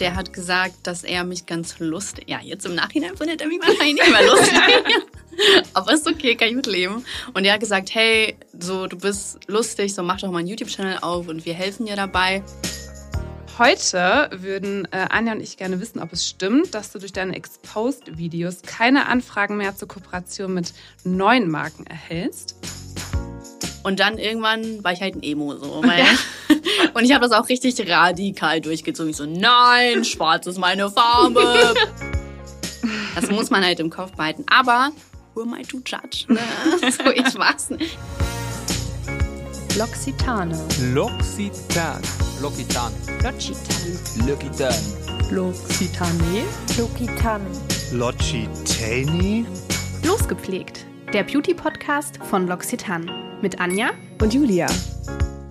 der hat gesagt, dass er mich ganz lustig. Ja, jetzt im Nachhinein findet er mich wahrscheinlich nicht mehr lustig. Aber ist okay, kann ich mitleben. Und er hat gesagt, hey, so du bist lustig, so mach doch mal einen YouTube-Channel auf und wir helfen dir dabei. Heute würden äh, Anja und ich gerne wissen, ob es stimmt, dass du durch deine Exposed-Videos keine Anfragen mehr zur Kooperation mit neuen Marken erhältst. Und dann irgendwann war ich halt ein Emo so. Weil und ich habe das auch richtig radikal durchgezogen. Ich so, nein, schwarz ist meine Farbe. Das muss man halt im Kopf behalten. Aber who am I to judge? Ne? So, ich nicht. L'Occitane. L'Occitan. L'Occitan. L'Occitane. L'Occitan. L'Occitane. L'Occitane. Logitani? Losgepflegt, der Beauty-Podcast von L'Occitane. Mit Anja. Und Julia.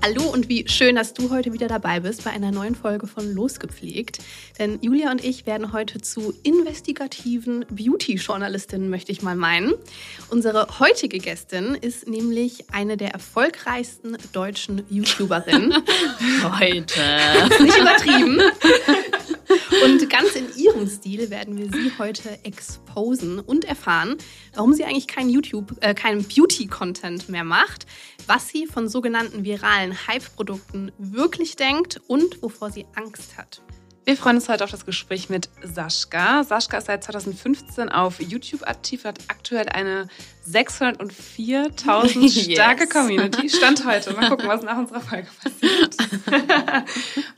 Hallo und wie schön, dass du heute wieder dabei bist bei einer neuen Folge von Losgepflegt. Denn Julia und ich werden heute zu investigativen Beauty-Journalistinnen, möchte ich mal meinen. Unsere heutige Gästin ist nämlich eine der erfolgreichsten deutschen YouTuberinnen. Heute. Nicht übertrieben. Und ganz in ihrem Stil werden wir sie heute exposen und erfahren, warum sie eigentlich keinen YouTube, äh, keinen Beauty-Content mehr macht, was sie von sogenannten viralen Hype-Produkten wirklich denkt und wovor sie Angst hat. Wir freuen uns heute auf das Gespräch mit Sascha. Sascha ist seit 2015 auf YouTube aktiv, hat aktuell eine 604.000 Yes. starke Community. Stand heute. Mal gucken, was nach unserer Folge passiert.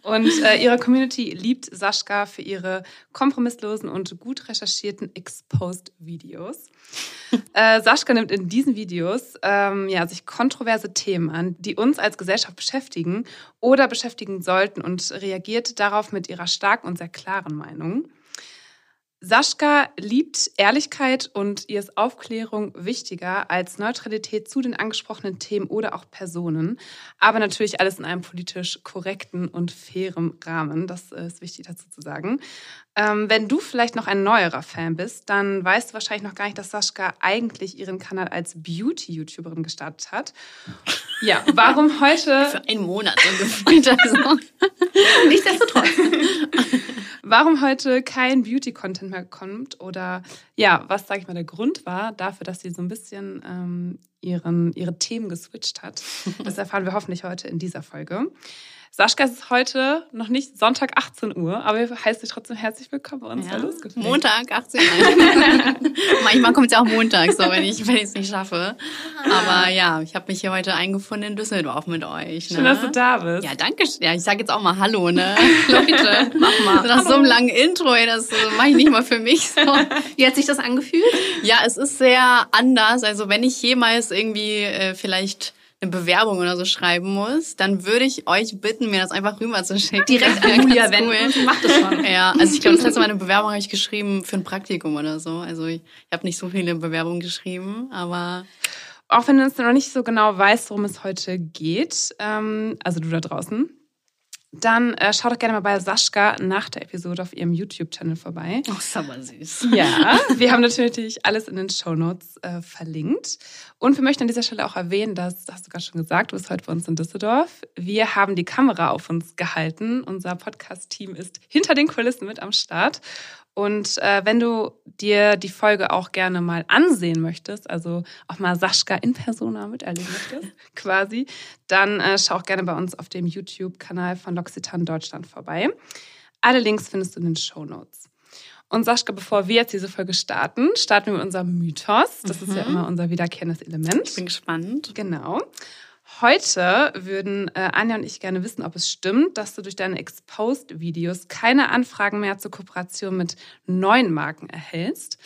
und äh, ihre Community liebt Sascha für ihre kompromisslosen und gut recherchierten Exposed-Videos. Äh, Sascha nimmt in diesen Videos ähm, ja, sich kontroverse Themen an, die uns als Gesellschaft beschäftigen oder beschäftigen sollten und reagiert darauf mit ihrer starken und sehr klaren Meinung. Sascha liebt Ehrlichkeit und ihr ist Aufklärung wichtiger als Neutralität zu den angesprochenen Themen oder auch Personen. Aber natürlich alles in einem politisch korrekten und fairem Rahmen. Das ist wichtig dazu zu sagen. Ähm, wenn du vielleicht noch ein neuerer Fan bist, dann weißt du wahrscheinlich noch gar nicht, dass Sascha eigentlich ihren Kanal als Beauty-YouTuberin gestartet hat. Ja, warum heute Für einen Monat so gefühlt. Also. Nichtsdestotrotz. warum heute kein Beauty-Content mehr kommt oder ja, was, sage ich mal, der Grund war dafür, dass sie so ein bisschen ähm, ihren, ihre Themen geswitcht hat. Das erfahren wir hoffentlich heute in dieser Folge. Sascha, es ist heute noch nicht Sonntag 18 Uhr, aber wir heißen dich trotzdem herzlich willkommen bei uns. Ja. Montag, 18 Uhr. Manchmal kommt es ja auch Montag, so wenn ich es nicht schaffe. Aber ja, ich habe mich hier heute eingefunden in Düsseldorf mit euch. Ne? Schön, dass du da bist. Ja, danke. Ja, ich sage jetzt auch mal Hallo, ne? Leute, mach mal. Nach so einem langen Intro, das mache ich nicht mal für mich so. Wie hat sich das angefühlt? Ja, es ist sehr anders. Also wenn ich jemals irgendwie äh, vielleicht eine Bewerbung oder so schreiben muss, dann würde ich euch bitten, mir das einfach rüberzuschicken. Direkt an Julia wenden. Sie macht das schon. Ja, also ich glaube, das letzte Mal eine Bewerbung habe ich geschrieben für ein Praktikum oder so. Also ich, ich habe nicht so viele Bewerbungen geschrieben, aber Auch wenn du jetzt noch nicht so genau weißt, worum es heute geht, ähm, also du da draußen, dann äh, schau doch gerne mal bei Sascha nach der Episode auf ihrem YouTube-Channel vorbei. oh, ist aber süß. Ja, wir haben natürlich alles in den Shownotes äh, verlinkt. Und wir möchten an dieser Stelle auch erwähnen, dass, das hast du gerade schon gesagt, du bist heute bei uns in Düsseldorf. Wir haben die Kamera auf uns gehalten. Unser Podcast-Team ist hinter den Kulissen mit am Start. Und äh, wenn du dir die Folge auch gerne mal ansehen möchtest, also auch mal Sascha in Persona miterleben möchtest, quasi, dann äh, schau auch gerne bei uns auf dem YouTube-Kanal von L'Occitane Deutschland vorbei. Alle Links findest du in den Shownotes. Und Sascha, bevor wir jetzt diese Folge starten, starten wir mit unserem Mythos. Das ist ja immer unser wiederkehrendes Element. Ich bin gespannt. Genau. Heute würden äh, Anja und ich gerne wissen, ob es stimmt, dass du durch deine Exposed-Videos keine Anfragen mehr zur Kooperation mit neuen Marken erhältst.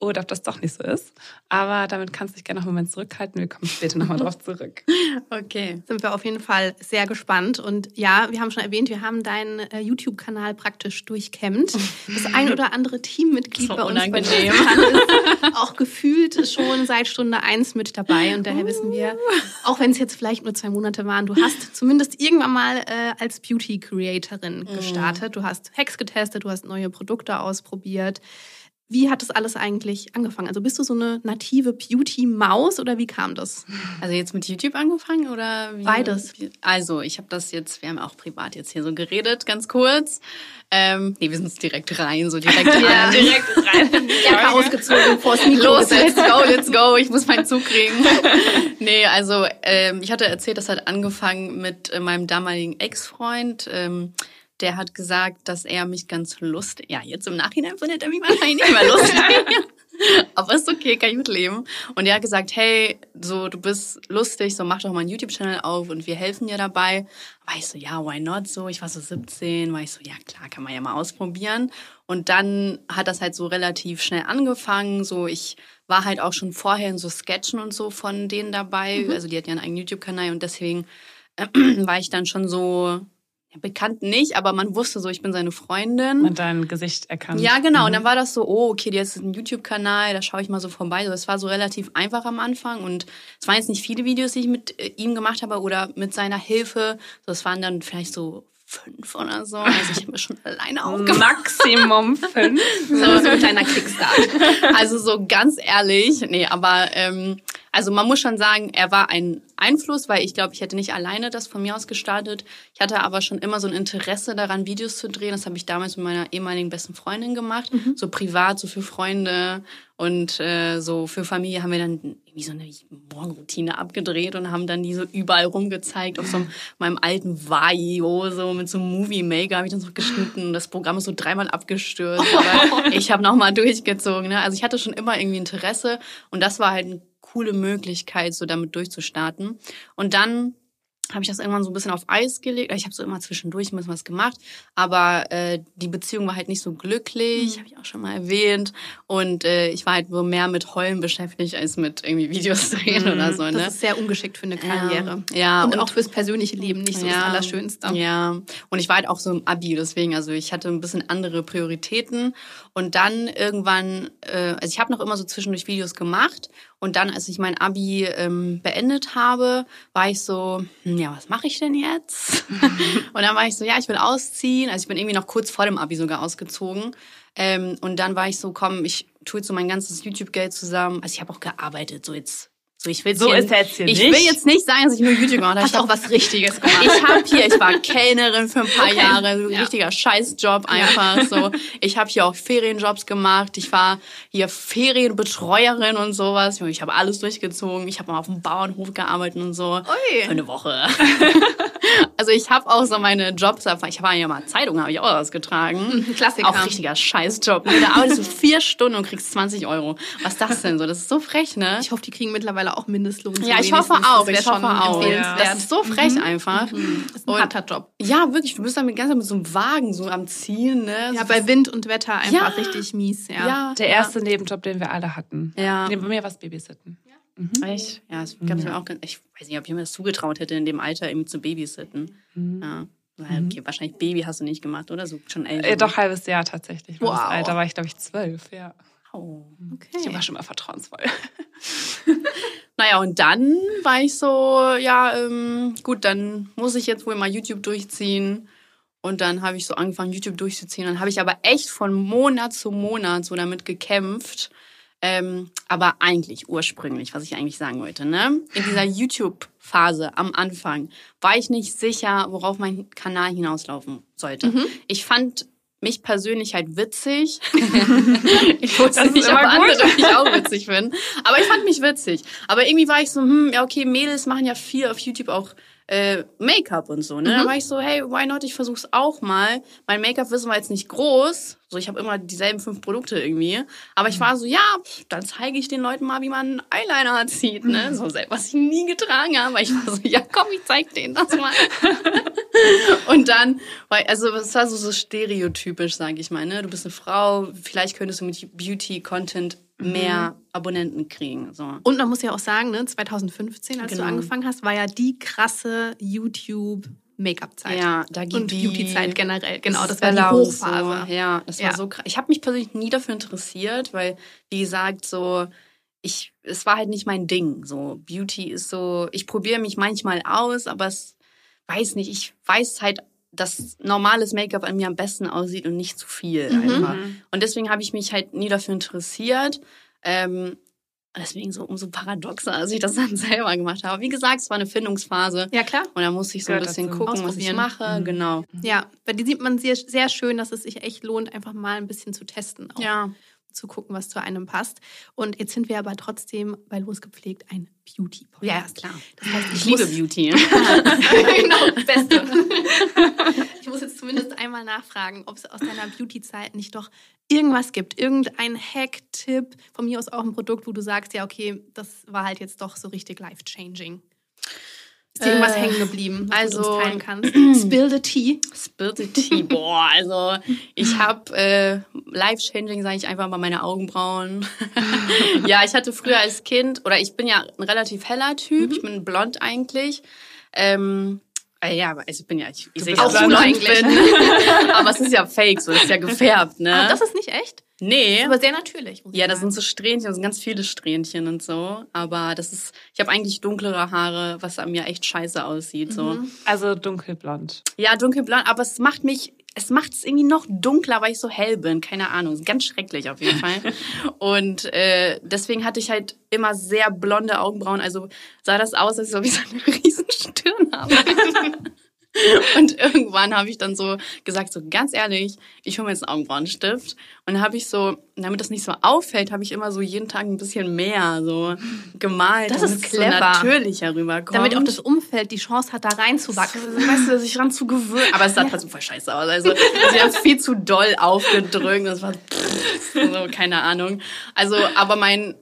Oder ob das doch nicht so ist. Aber damit kannst du dich gerne noch einen Moment zurückhalten. Wir kommen später nochmal drauf zurück. Okay. Sind wir auf jeden Fall sehr gespannt. Und ja, wir haben schon erwähnt, wir haben deinen äh, YouTube-Kanal praktisch durchkämmt. Das ein oder andere Teammitglied So bei uns bei unangenehm. Ist auch gefühlt schon seit Stunde eins mit dabei. Und daher wissen wir, auch wenn es jetzt vielleicht nur zwei Monate waren, du hast zumindest irgendwann mal äh, als Beauty-Creatorin gestartet. Du hast Hacks getestet, du hast neue Produkte ausprobiert. Wie hat das alles eigentlich angefangen? Also bist du so eine native Beauty-Maus oder wie kam das? Also jetzt mit YouTube angefangen oder wie? Beides. Also ich habe das jetzt, wir haben auch privat jetzt hier so geredet, ganz kurz. Ähm, nee, wir sind jetzt direkt rein, so direkt Ja, an. Direkt rein. Jacke ausgezogen, Mikro Los, let's go, let's go. Ich muss meinen Zug kriegen. nee, also ähm, ich hatte erzählt, das hat angefangen mit äh, meinem damaligen Ex-Freund. Ähm, der hat gesagt, dass er mich ganz lustig. Ja, jetzt im Nachhinein findet er mich wahrscheinlich nicht mehr lustig. Aber ist okay, kann ich mit leben. Und er hat gesagt, hey, so du bist lustig, so mach doch mal einen YouTube-Channel auf und wir helfen dir dabei. War ich so, ja, why not so? Ich war so 17, war ich so, ja klar, kann man ja mal ausprobieren. Und dann hat das halt so relativ schnell angefangen. So, ich war halt auch schon vorher in so Sketchen und so von denen dabei. Also die hat ja einen eigenen YouTube-Kanal und deswegen äh, war ich dann schon so ja, bekannt nicht, aber man wusste so, ich bin seine Freundin. Und dein Gesicht erkannt. Ja, genau. Und dann war das so, oh, okay, jetzt ist ein YouTube-Kanal, da schaue ich mal so vorbei. So, es war so relativ einfach am Anfang und es waren jetzt nicht viele Videos, die ich mit äh, ihm gemacht habe oder mit seiner Hilfe. So, es waren dann vielleicht so fünf oder so. Also ich habe mir schon alleine aufgemacht. Maximum fünf. So, so ein kleiner Kickstart. Also so ganz ehrlich, nee, aber ähm, also man muss schon sagen, er war ein Einfluss, weil ich glaube, ich hätte nicht alleine das von mir aus gestartet. Ich hatte aber schon immer so ein Interesse daran, Videos zu drehen. Das habe ich damals mit meiner ehemaligen besten Freundin gemacht, so privat, so für Freunde und äh, so für Familie haben wir dann irgendwie so eine Morgenroutine abgedreht und haben dann die so überall rumgezeigt auf so einem, meinem alten Vaio, so mit so einem Movie Maker habe ich dann so geschnitten. Das Programm ist so dreimal abgestürzt, aber ich habe nochmal durchgezogen. Ne? Also ich hatte schon immer irgendwie Interesse und das war halt eine coole Möglichkeit, so damit durchzustarten. Und dann habe ich das irgendwann so ein bisschen auf Eis gelegt. Ich habe so immer zwischendurch ein bisschen was gemacht, aber äh, die Beziehung war halt nicht so glücklich, habe ich auch schon mal erwähnt. Und äh, ich war halt so mehr mit Heulen beschäftigt als mit irgendwie Videos drehen oder so. Das Ne? ist sehr ungeschickt für eine Karriere. Ja, und, und- auch fürs persönliche Leben nicht so das Allerschönste. Ja, und ich war halt auch so im Abi, deswegen, also ich hatte ein bisschen andere Prioritäten. Und dann irgendwann, äh, also ich habe noch immer so zwischendurch Videos gemacht. Und dann, als ich mein Abi ähm, beendet habe, war ich so, hm, ja, was mache ich denn jetzt? und dann war ich so, ja, ich will ausziehen. Also ich bin irgendwie noch kurz vor dem Abi sogar ausgezogen. Ähm, und dann war ich so, komm, ich tue jetzt so mein ganzes YouTube-Geld zusammen. Also ich habe auch gearbeitet, so jetzt. So, ich will So hier, ist er jetzt hier Ich nicht. will jetzt nicht sagen, dass ich nur YouTube gemacht habe. Ich auch was Richtiges gemacht. ich habe hier, ich war Kellnerin für ein paar Jahre, so ein richtiger Scheißjob einfach so. Ich habe hier auch Ferienjobs gemacht. Ich war hier Ferienbetreuerin und sowas. Ich habe alles durchgezogen. Ich habe mal auf dem Bauernhof gearbeitet und so. Ui. Für eine Woche. also ich habe auch so meine Jobs, ich war ja mal Zeitung, habe ich auch ausgetragen. Ein Klassiker. Auch richtiger Scheißjob. Da arbeitest du vier Stunden und kriegst 20 Euro. Was ist das denn so? Das ist so frech, ne? Ich hoffe, die kriegen mittlerweile auch Mindestlohn. Ja, ich hoffe auch. Ich hoffe auch. Das ist so frech einfach. Das ist ein Und- harter Job. Ja, wirklich. Du bist dann mit ganz mit so einem Wagen so am Zielen, ne? Ja, so bei Wind und Wetter einfach Ja. richtig mies. Ja. ja, Der erste Nebenjob, den wir alle hatten. Ja. Nee, bei mir war es Babysitten. Echt? Ja, das kann ich mir auch. ganz- Ich weiß nicht, ob ich mir das zugetraut hätte, in dem Alter irgendwie zu babysitten. Ja. Weil, okay, wahrscheinlich Baby hast du nicht gemacht, oder? So schon älter. Äh, doch, halbes Jahr tatsächlich. Wow. das Alter war ich, glaube ich, zwölf, ja. Oh. Okay. Ich war schon mal vertrauensvoll. Naja, und dann war ich so, ja, ähm, gut, dann muss ich jetzt wohl mal YouTube durchziehen. Und dann habe ich so angefangen, YouTube durchzuziehen. Dann habe ich aber echt von Monat zu Monat so damit gekämpft. Ähm, aber eigentlich ursprünglich, was ich eigentlich sagen wollte, ne? In dieser YouTube-Phase am Anfang war ich nicht sicher, worauf mein Kanal hinauslaufen sollte. Ich fand mich persönlich halt witzig. ich wusste nicht, ob andere mich auch witzig finden. Aber ich fand mich witzig. Aber irgendwie war ich so, hm, ja, okay, Mädels machen ja viel auf YouTube auch äh, Make-up und so. Ne? Da war ich so, hey, why not? Ich versuch's auch mal. Mein Make-up-Wissen war jetzt nicht groß. So, ich habe immer dieselben fünf Produkte irgendwie. Aber ich war so, ja, dann zeige ich den Leuten mal, wie man einen Eyeliner zieht. Ne? So, was ich nie getragen habe. Ich war so, ja, komm, ich zeig denen das mal. Und dann, weil, also es war so, so stereotypisch, sage ich mal. Ne? Du bist eine Frau, vielleicht könntest du mit Beauty-Content mehr Abonnenten kriegen. So. Und man muss ja auch sagen, ne, 2015, als Genau. du angefangen hast, war ja die krasse YouTube-Make-up-Zeit. Ja, da ging Und Beauty-Zeit generell. Genau, das war die Hochphase. So. Ja, das war Ja. so krass. Ich habe mich persönlich nie dafür interessiert, weil, wie gesagt, so, ich, es war halt nicht mein Ding. So, Beauty ist so, ich probiere mich manchmal aus, aber es weiß nicht, ich weiß halt dass normales Make-up an mir am besten aussieht und nicht zu viel Mhm. einfach. Und deswegen habe ich mich halt nie dafür interessiert. Ähm, deswegen so umso paradoxer, als ich das dann selber gemacht habe. Wie gesagt, es war eine Findungsphase. Ja, klar. Und da musste ich so ein Gehört bisschen dazu. gucken, was ich mache. Genau. Ja, bei dir sieht man sehr, sehr schön, dass es sich echt lohnt, einfach mal ein bisschen zu testen. Auch. Ja. Zu gucken, was zu einem passt. Und jetzt sind wir aber trotzdem bei Losgepflegt ein Beauty-Podcast. Ja, ist klar. Das heißt, Ich liebe muss- Beauty. genau, Beste. ich muss jetzt zumindest einmal nachfragen, ob es aus deiner Beauty-Zeit nicht doch irgendwas gibt. Irgendein Hack-Tipp, von mir aus auch ein Produkt, wo du sagst, ja, okay, das war halt jetzt doch so richtig life-changing. Ist dir irgendwas Äh, hängen geblieben, was du also- uns teilen kannst? Spill the tea. Spill the tea. Boah, also ich habe äh, life-changing, sage ich einfach mal, meine Augenbrauen. ja, ich hatte früher als Kind, oder ich bin ja ein relativ heller Typ, ich bin blond eigentlich. Ähm, äh, ja, aber also ich bin ja, ich, ich sehe auch blond eigentlich. bin. aber es ist ja fake, so das ist ja gefärbt, ne? Ah, das ist nicht echt, nee. aber sehr natürlich. Ja, das sagen. sind so Strähnchen, das sind ganz viele Strähnchen und so. Aber das ist, ich habe eigentlich dunklere Haare, was an mir echt scheiße aussieht. So. Also dunkelblond. Ja, dunkelblond, aber es macht mich, es macht es irgendwie noch dunkler, weil ich so hell bin. Keine Ahnung, ist ganz schrecklich auf jeden Fall. Und äh, deswegen hatte ich halt immer sehr blonde Augenbrauen. Also sah das aus, als ob ich so eine riesen Stirn habe. Und irgendwann habe ich dann so gesagt, so ganz ehrlich, ich hole mir jetzt einen Augenbrauenstift. Und dann habe ich so, damit das nicht so auffällt, habe ich immer so jeden Tag ein bisschen mehr so gemalt, Das damit ist es so clever. natürlicher rüberkommt. Damit auch das Umfeld die Chance hat, da reinzuwachsen. weißt du, sich ran zu gewöhnen. Aber es sah trotzdem voll scheiße aus. Also, sie haben viel zu doll aufgedrückt. Das war so, keine Ahnung. Also, aber mein,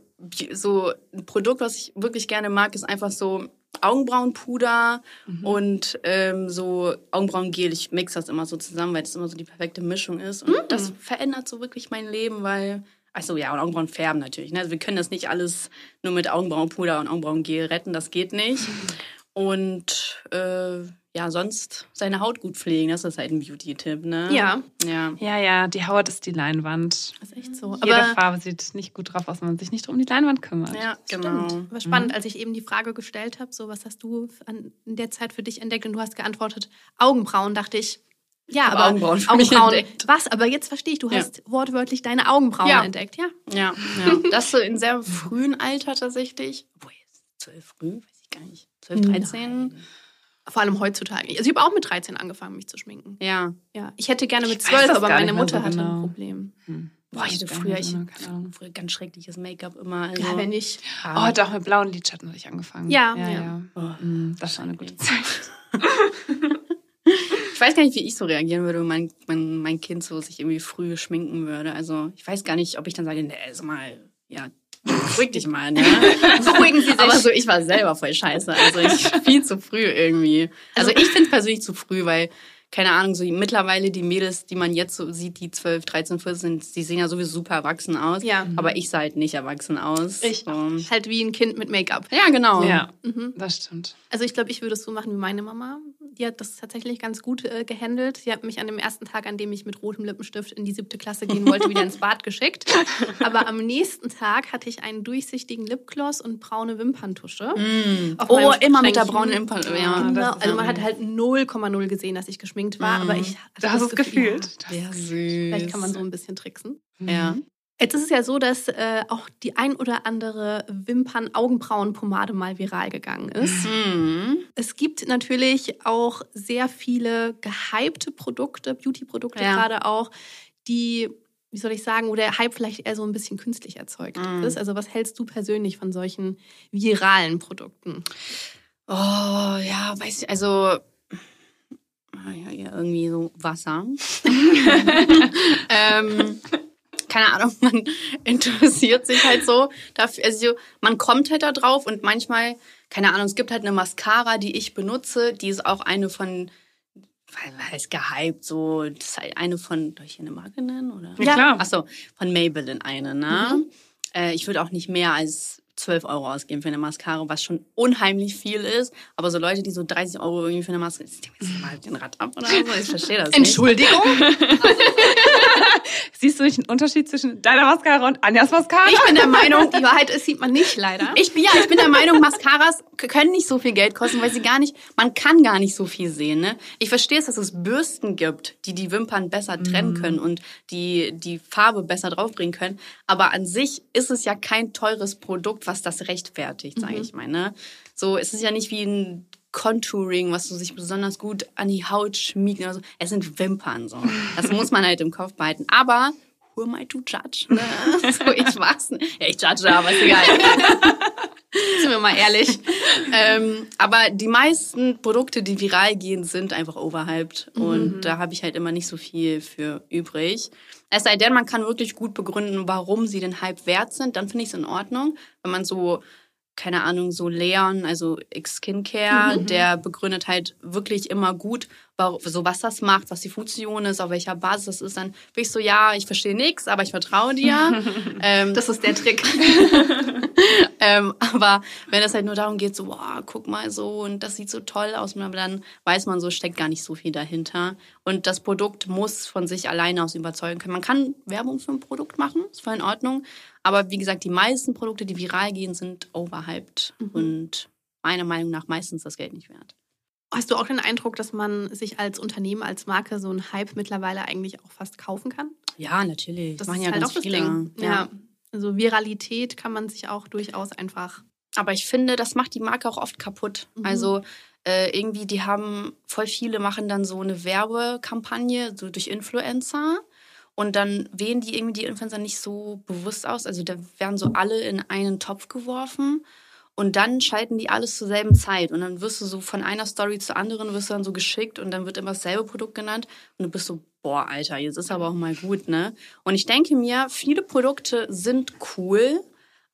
so ein Produkt, was ich wirklich gerne mag, ist einfach so Augenbrauenpuder und ähm, so Augenbrauengel. Ich mix das immer so zusammen, weil das immer so die perfekte Mischung ist. Und das verändert so wirklich mein Leben, weil Achso, ja, und Augenbrauen färben natürlich. Ne? Also wir können das nicht alles nur mit Augenbrauenpuder und Augenbrauengel retten, das geht nicht. Und äh, ja, sonst seine Haut gut pflegen, das ist halt ein Beauty-Tipp, ne? Ja. Ja. Ja, ja, die Haut ist die Leinwand. Das ist echt so. Jede Aber Farbe sieht nicht gut drauf aus, wenn man sich nicht um die Leinwand kümmert. Ja, genau. Stimmt. Aber spannend, als ich eben die Frage gestellt habe, so was hast du an, in der Zeit für dich entdeckt und du hast geantwortet Augenbrauen, dachte ich, ja, Hab aber Augenbrauen für mich Augenbrauen entdeckt. was? Aber jetzt verstehe ich, du Ja. hast wortwörtlich deine Augenbrauen Ja. entdeckt, ja? Ja, ja. Das so in sehr frühen Alter tatsächlich. Obwohl, jetzt zwölf früh, weiß ich gar nicht. Zwölf, dreizehn? Vor allem heutzutage. Also ich habe auch mit 13 angefangen, mich zu schminken. Ja. Ja, ich hätte gerne mit Ich weiß 12, das aber meine nicht Mutter so hatte ein genau. Problem. Boah, ich hatte früher, nicht ich, früher ganz schreckliches Make-up immer. Also, Ja, wenn ich. Oh, doch, mit blauen Lidschatten habe ich angefangen. Ja, ja. ja. ja. Oh, Mm, Das war eine gute Zeit. Ich weiß gar nicht, wie ich so reagieren würde, wenn mein, mein, mein Kind so sich irgendwie früh schminken würde. Also ich weiß gar nicht, ob ich dann sage, nee, sag mal, ja, beruhig dich mal, ne? Beruhigen Sie sich. Aber so, ich war selber voll scheiße. Also ich viel zu früh irgendwie. Also ich finde es persönlich zu früh, weil, keine Ahnung, so mittlerweile die Mädels, die man jetzt so sieht, die 12, 13, 14, die sehen ja sowieso super erwachsen aus. Ja. Aber ich sah halt nicht erwachsen aus. Ich so. halt wie ein Kind mit Make-up. Ja, genau. Ja, Mhm. das stimmt. Also ich glaube, ich würde es so machen wie meine Mama. Die hat das tatsächlich ganz gut äh, gehandelt. Sie hat mich an dem ersten Tag, an dem ich mit rotem Lippenstift in die siebte Klasse gehen wollte, wieder ins Bad geschickt. Aber am nächsten Tag hatte ich einen durchsichtigen Lipgloss und braune Wimperntusche. Auf Oh, immer mit der braunen Impern. Ja, Genau. Also man hat halt 0,0 gesehen, dass ich geschminkt war, aber ich hatte hast das es Gefühl, gefühlt. Ja, ja, süß. vielleicht kann man so ein bisschen tricksen. Ja. Jetzt ist es ja so, dass äh, auch die ein oder andere Wimpern-Augenbrauen-Pomade mal viral gegangen ist. Mhm. Es gibt natürlich auch sehr viele gehypte Produkte, Beauty-Produkte Ja. gerade auch, die, wie soll ich sagen, wo der Hype vielleicht eher so ein bisschen künstlich erzeugt Mm. ist. Also was hältst du persönlich von solchen viralen Produkten? Oh, ja, weiß ich, also ja, ja, irgendwie so Wasser. ähm, keine Ahnung, man interessiert sich halt so dafür. Also man kommt halt da drauf und manchmal, keine Ahnung, es gibt halt eine Mascara, die ich benutze, die ist auch eine von, was heißt gehypt, so, das ist halt eine von, darf ich hier eine Marke nennen? Oder? Ja, klar. Achso, von Maybelline eine, ne? Äh, ich würde auch nicht mehr als 12 Euro ausgeben für eine Mascara, was schon unheimlich viel ist. Aber so Leute, die so 30 Euro irgendwie für eine Mascara, jetzt mal den Rad ab oder so, ich verstehe das nicht. Entschuldigung? Siehst du nicht einen Unterschied zwischen deiner Mascara und Anjas Mascara? Ich bin der Meinung, die Wahrheit ist, sieht man nicht leider. Ich bin, ja, ich bin der Meinung, Mascaras können nicht so viel Geld kosten, weil sie gar nicht, man kann gar nicht so viel sehen, ne? Ich verstehe es, dass es Bürsten gibt, die die Wimpern besser trennen können und die die Farbe besser draufbringen können. Aber an sich ist es ja kein teures Produkt, was das rechtfertigt, sage ich mal, ne? So, es ist ja nicht wie ein Contouring, was so sich besonders gut an die Haut schmiegt oder so. Es sind Wimpern, so. Das muss man halt im Kopf behalten. Aber, who am I to judge, ne? So, ich nicht. Ja, ich judge, aber ist egal. Sind wir mal ehrlich. ähm, aber die meisten Produkte, die viral gehen, sind einfach overhyped. Und da habe ich halt immer nicht so viel für übrig. Es sei denn, man kann wirklich gut begründen, warum sie den Hype wert sind. Dann finde ich es in Ordnung. Wenn man so, keine Ahnung, so Leon, also X Skincare, der begründet halt wirklich immer gut, so was das macht, was die Funktion ist, auf welcher Basis das ist, dann bin ich so, ja, ich verstehe nichts, aber ich vertraue dir. ähm, Das ist der Trick. ähm, aber wenn es halt nur darum geht, so, boah, guck mal so und das sieht so toll aus, aber dann weiß man so, steckt gar nicht so viel dahinter. Und das Produkt muss von sich alleine aus überzeugen können. Man kann Werbung für ein Produkt machen, ist voll in Ordnung. Aber wie gesagt, die meisten Produkte, die viral gehen, sind overhyped und meiner Meinung nach meistens das Geld nicht wert. Hast du auch den Eindruck, dass man sich als Unternehmen, als Marke so einen Hype mittlerweile eigentlich auch fast kaufen kann? Ja, natürlich. Das machen ist ja halt ganz viele. Ding. Ja. Also Viralität kann man sich auch durchaus einfach. Aber ich finde, das macht die Marke auch oft kaputt. Mhm. Also äh, irgendwie, die haben, voll viele machen dann so eine Werbekampagne, so durch Influencer. Und dann wählen die irgendwie die Influencer nicht so bewusst aus. Also da werden so alle in einen Topf geworfen. Und dann schalten die alles zur selben Zeit. Und dann wirst du so von einer Story zur anderen, wirst du dann so geschickt und dann wird immer dasselbe Produkt genannt. Und du bist so, boah, Alter, jetzt ist aber auch mal gut, ne? Und ich denke mir, viele Produkte sind cool,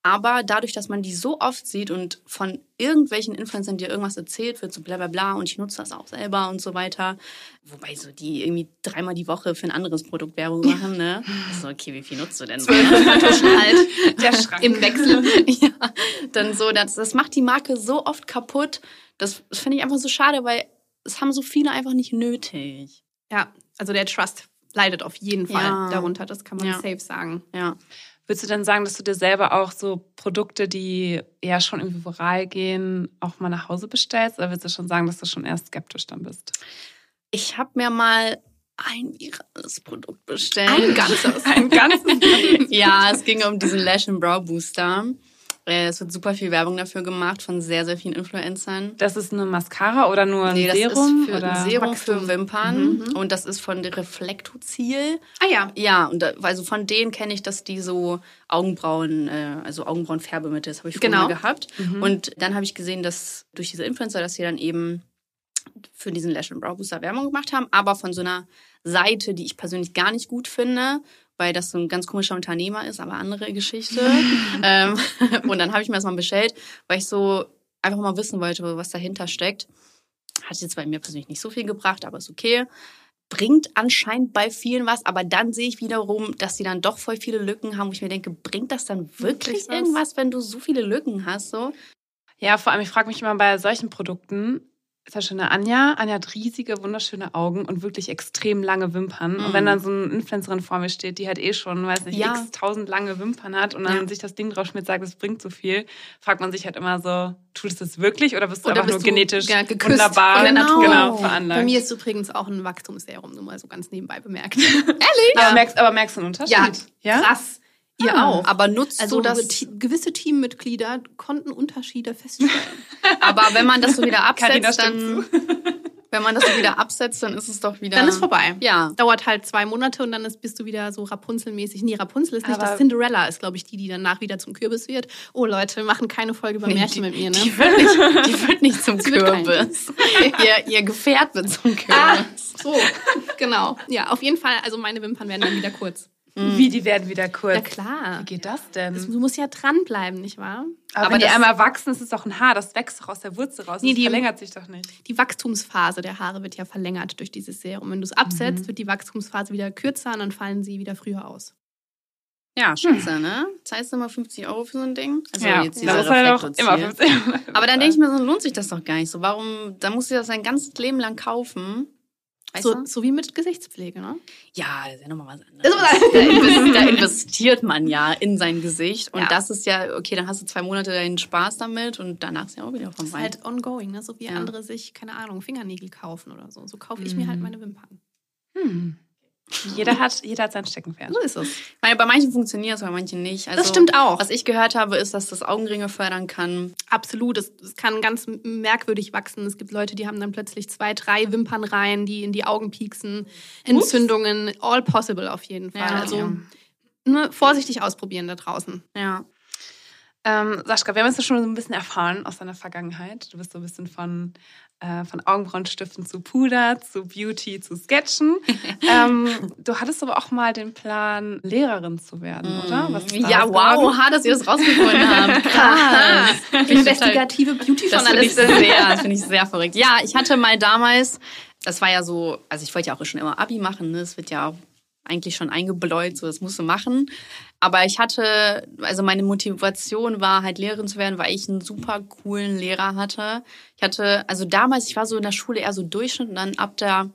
aber dadurch, dass man die so oft sieht und von irgendwelchen Influencern dir irgendwas erzählt wird, so bla bla bla, und ich nutze das auch selber und so weiter, wobei so die irgendwie dreimal die Woche für ein anderes Produkt Werbung machen, ne? So, okay, wie viel nutzt du denn? so? Halt Der Schrank. im Wechsel. ja, dann so, das, das macht die Marke so oft kaputt. Das, das finde ich einfach so schade, weil es haben so viele einfach nicht nötig. Ja, also der Trust leidet auf jeden Fall Ja. darunter, das kann man Ja. safe sagen. Ja. Würdest du denn sagen, dass du dir selber auch so Produkte, die ja schon irgendwie viral gehen, auch mal nach Hause bestellst? Oder würdest du schon sagen, dass du schon eher skeptisch dann bist? Ich habe mir mal ein virales Produkt bestellt. Ein ganzes. Ein ganzes. ja, es ging um diesen Lash and Brow Booster. Äh, Es wird super viel Werbung dafür gemacht von sehr, sehr vielen Influencern. Das ist eine Mascara oder nur ein Nee, das Serum? ist für oder? ein Serum Wachstum? für Wimpern und das ist von der Reflecto-Ziel. Ah ja. Ja, und da, also von denen kenne ich, dass die so Augenbrauen, äh, also Augenbrauenfärbemittel, das habe ich früher Genau. gehabt. Und dann habe ich gesehen, dass durch diese Influencer, dass sie dann eben für diesen Lash and Brow Booster Werbung gemacht haben, aber von so einer Seite, die ich persönlich gar nicht gut finde, weil das so ein ganz komischer Unternehmer ist, aber andere Geschichte. ähm, und dann habe ich mir das mal bestellt, weil ich so einfach mal wissen wollte, was dahinter steckt. Hat jetzt bei mir persönlich nicht so viel gebracht, aber ist okay. Bringt anscheinend bei vielen was, aber dann sehe ich wiederum, dass sie dann doch voll viele Lücken haben, wo ich mir denke, bringt das dann wirklich Wirklich was? irgendwas, wenn du so viele Lücken hast? So? Ja, vor allem, ich frage mich immer bei solchen Produkten, ja eine Anja. Anja hat riesige, wunderschöne Augen und wirklich extrem lange Wimpern. Und wenn dann so eine Influencerin vor mir steht, die halt eh schon, weiß nicht, Ja. x tausend lange Wimpern hat und dann Ja. sich das Ding drauf schmiert, sagt, es bringt so viel, fragt man sich halt immer so, tut es das wirklich oder bist du Oder einfach bist nur du, genetisch ja, wunderbar. Genau, Bei veranlagt. mir ist übrigens auch ein Wachstumsserum, nur mal so ganz nebenbei bemerkt. aber, merkst, aber merkst du einen Unterschied? Ja, krass. Ihr Ah. auch. Aber nutzt also du das? Gewisse Teammitglieder konnten Unterschiede feststellen. Aber wenn man das so wieder absetzt, dann, wenn man das so wieder absetzt, dann ist es doch wieder. Dann ist vorbei. Ja. Dauert halt zwei Monate und dann ist, bist du wieder so Rapunzelmäßig. Nee, Rapunzel ist nicht Aber- das. Cinderella ist, glaube ich, die, die danach wieder zum Kürbis wird. Oh Leute, wir machen keine Folge über Märchen mit mir, ne? Die wird nicht, die wird nicht zum Kürbis. ihr, ihr Gefährt wird zum Kürbis. Ah, so, genau. Ja, auf jeden Fall, also meine Wimpern werden dann wieder kurz. Wie, die werden wieder kurz. Ja, klar. Wie geht das denn? Du musst ja dranbleiben, nicht wahr? aber, aber wenn die das- einmal wachsen, ist es doch ein Haar, das wächst doch aus der Wurzel raus. Nee, das die- verlängert sich doch nicht. Die Wachstumsphase der Haare wird ja verlängert durch dieses Serum. Wenn du es absetzt, wird die Wachstumsphase wieder kürzer und dann fallen sie wieder früher aus. Ja, scheiße, ne? Zahlst du mal 50 Euro für so ein Ding? Also jetzt dieser das ist halt auch immer 50 Aber dann denke ich mir so, lohnt sich das doch gar nicht so. Warum, dann musst du das dein ganzes Leben lang kaufen. Weißt So, du? so wie mit Gesichtspflege, ne? Ja, das ist ja nochmal was anderes. Da, invest, da investiert man ja in sein Gesicht. Und Ja. das ist ja, okay, dann hast du zwei Monate deinen Spaß damit und danach ist ja auch wieder Das ist halt ongoing, ne? So wie Ja. andere sich, keine Ahnung, Fingernägel kaufen oder so. So kaufe ich mir halt meine Wimpern. Hm. Jeder hat, jeder hat sein Steckenpferd. So ist es. Ich meine, bei manchen funktioniert es, bei manchen nicht. Also, Das stimmt auch. Was ich gehört habe, ist, dass das Augenringe fördern kann. Absolut. Es, es kann ganz merkwürdig wachsen. Es gibt Leute, die haben dann plötzlich zwei, drei Wimpernreihen, die in die Augen pieksen. Entzündungen, all possible auf jeden Fall. Ja, also ja. nur vorsichtig ausprobieren da draußen. Ja. Ähm, Sascha, wir haben jetzt ja schon so ein bisschen erfahren aus deiner Vergangenheit. Du bist so ein bisschen von, äh, von Augenbrauenstiften zu Puder, zu Beauty, zu Sketchen. ähm, du hattest aber auch mal den Plan, Lehrerin zu werden, oder? Was Ja, wow, geworden? hart, dass ihr das rausgefunden habt. Krass. Investigative Das finde ich Beauty-Journalistin. sehr, das finde ich sehr verrückt. Ja, ich hatte mal damals, das war ja so, also ich wollte ja auch schon immer Abi machen, ne? Das wird ja eigentlich schon eingebläut, so das musst du machen. Aber ich hatte, also meine Motivation war halt Lehrerin zu werden, weil ich einen super coolen Lehrer hatte. Ich hatte, also damals, ich war so in der Schule eher so Durchschnitt und dann ab der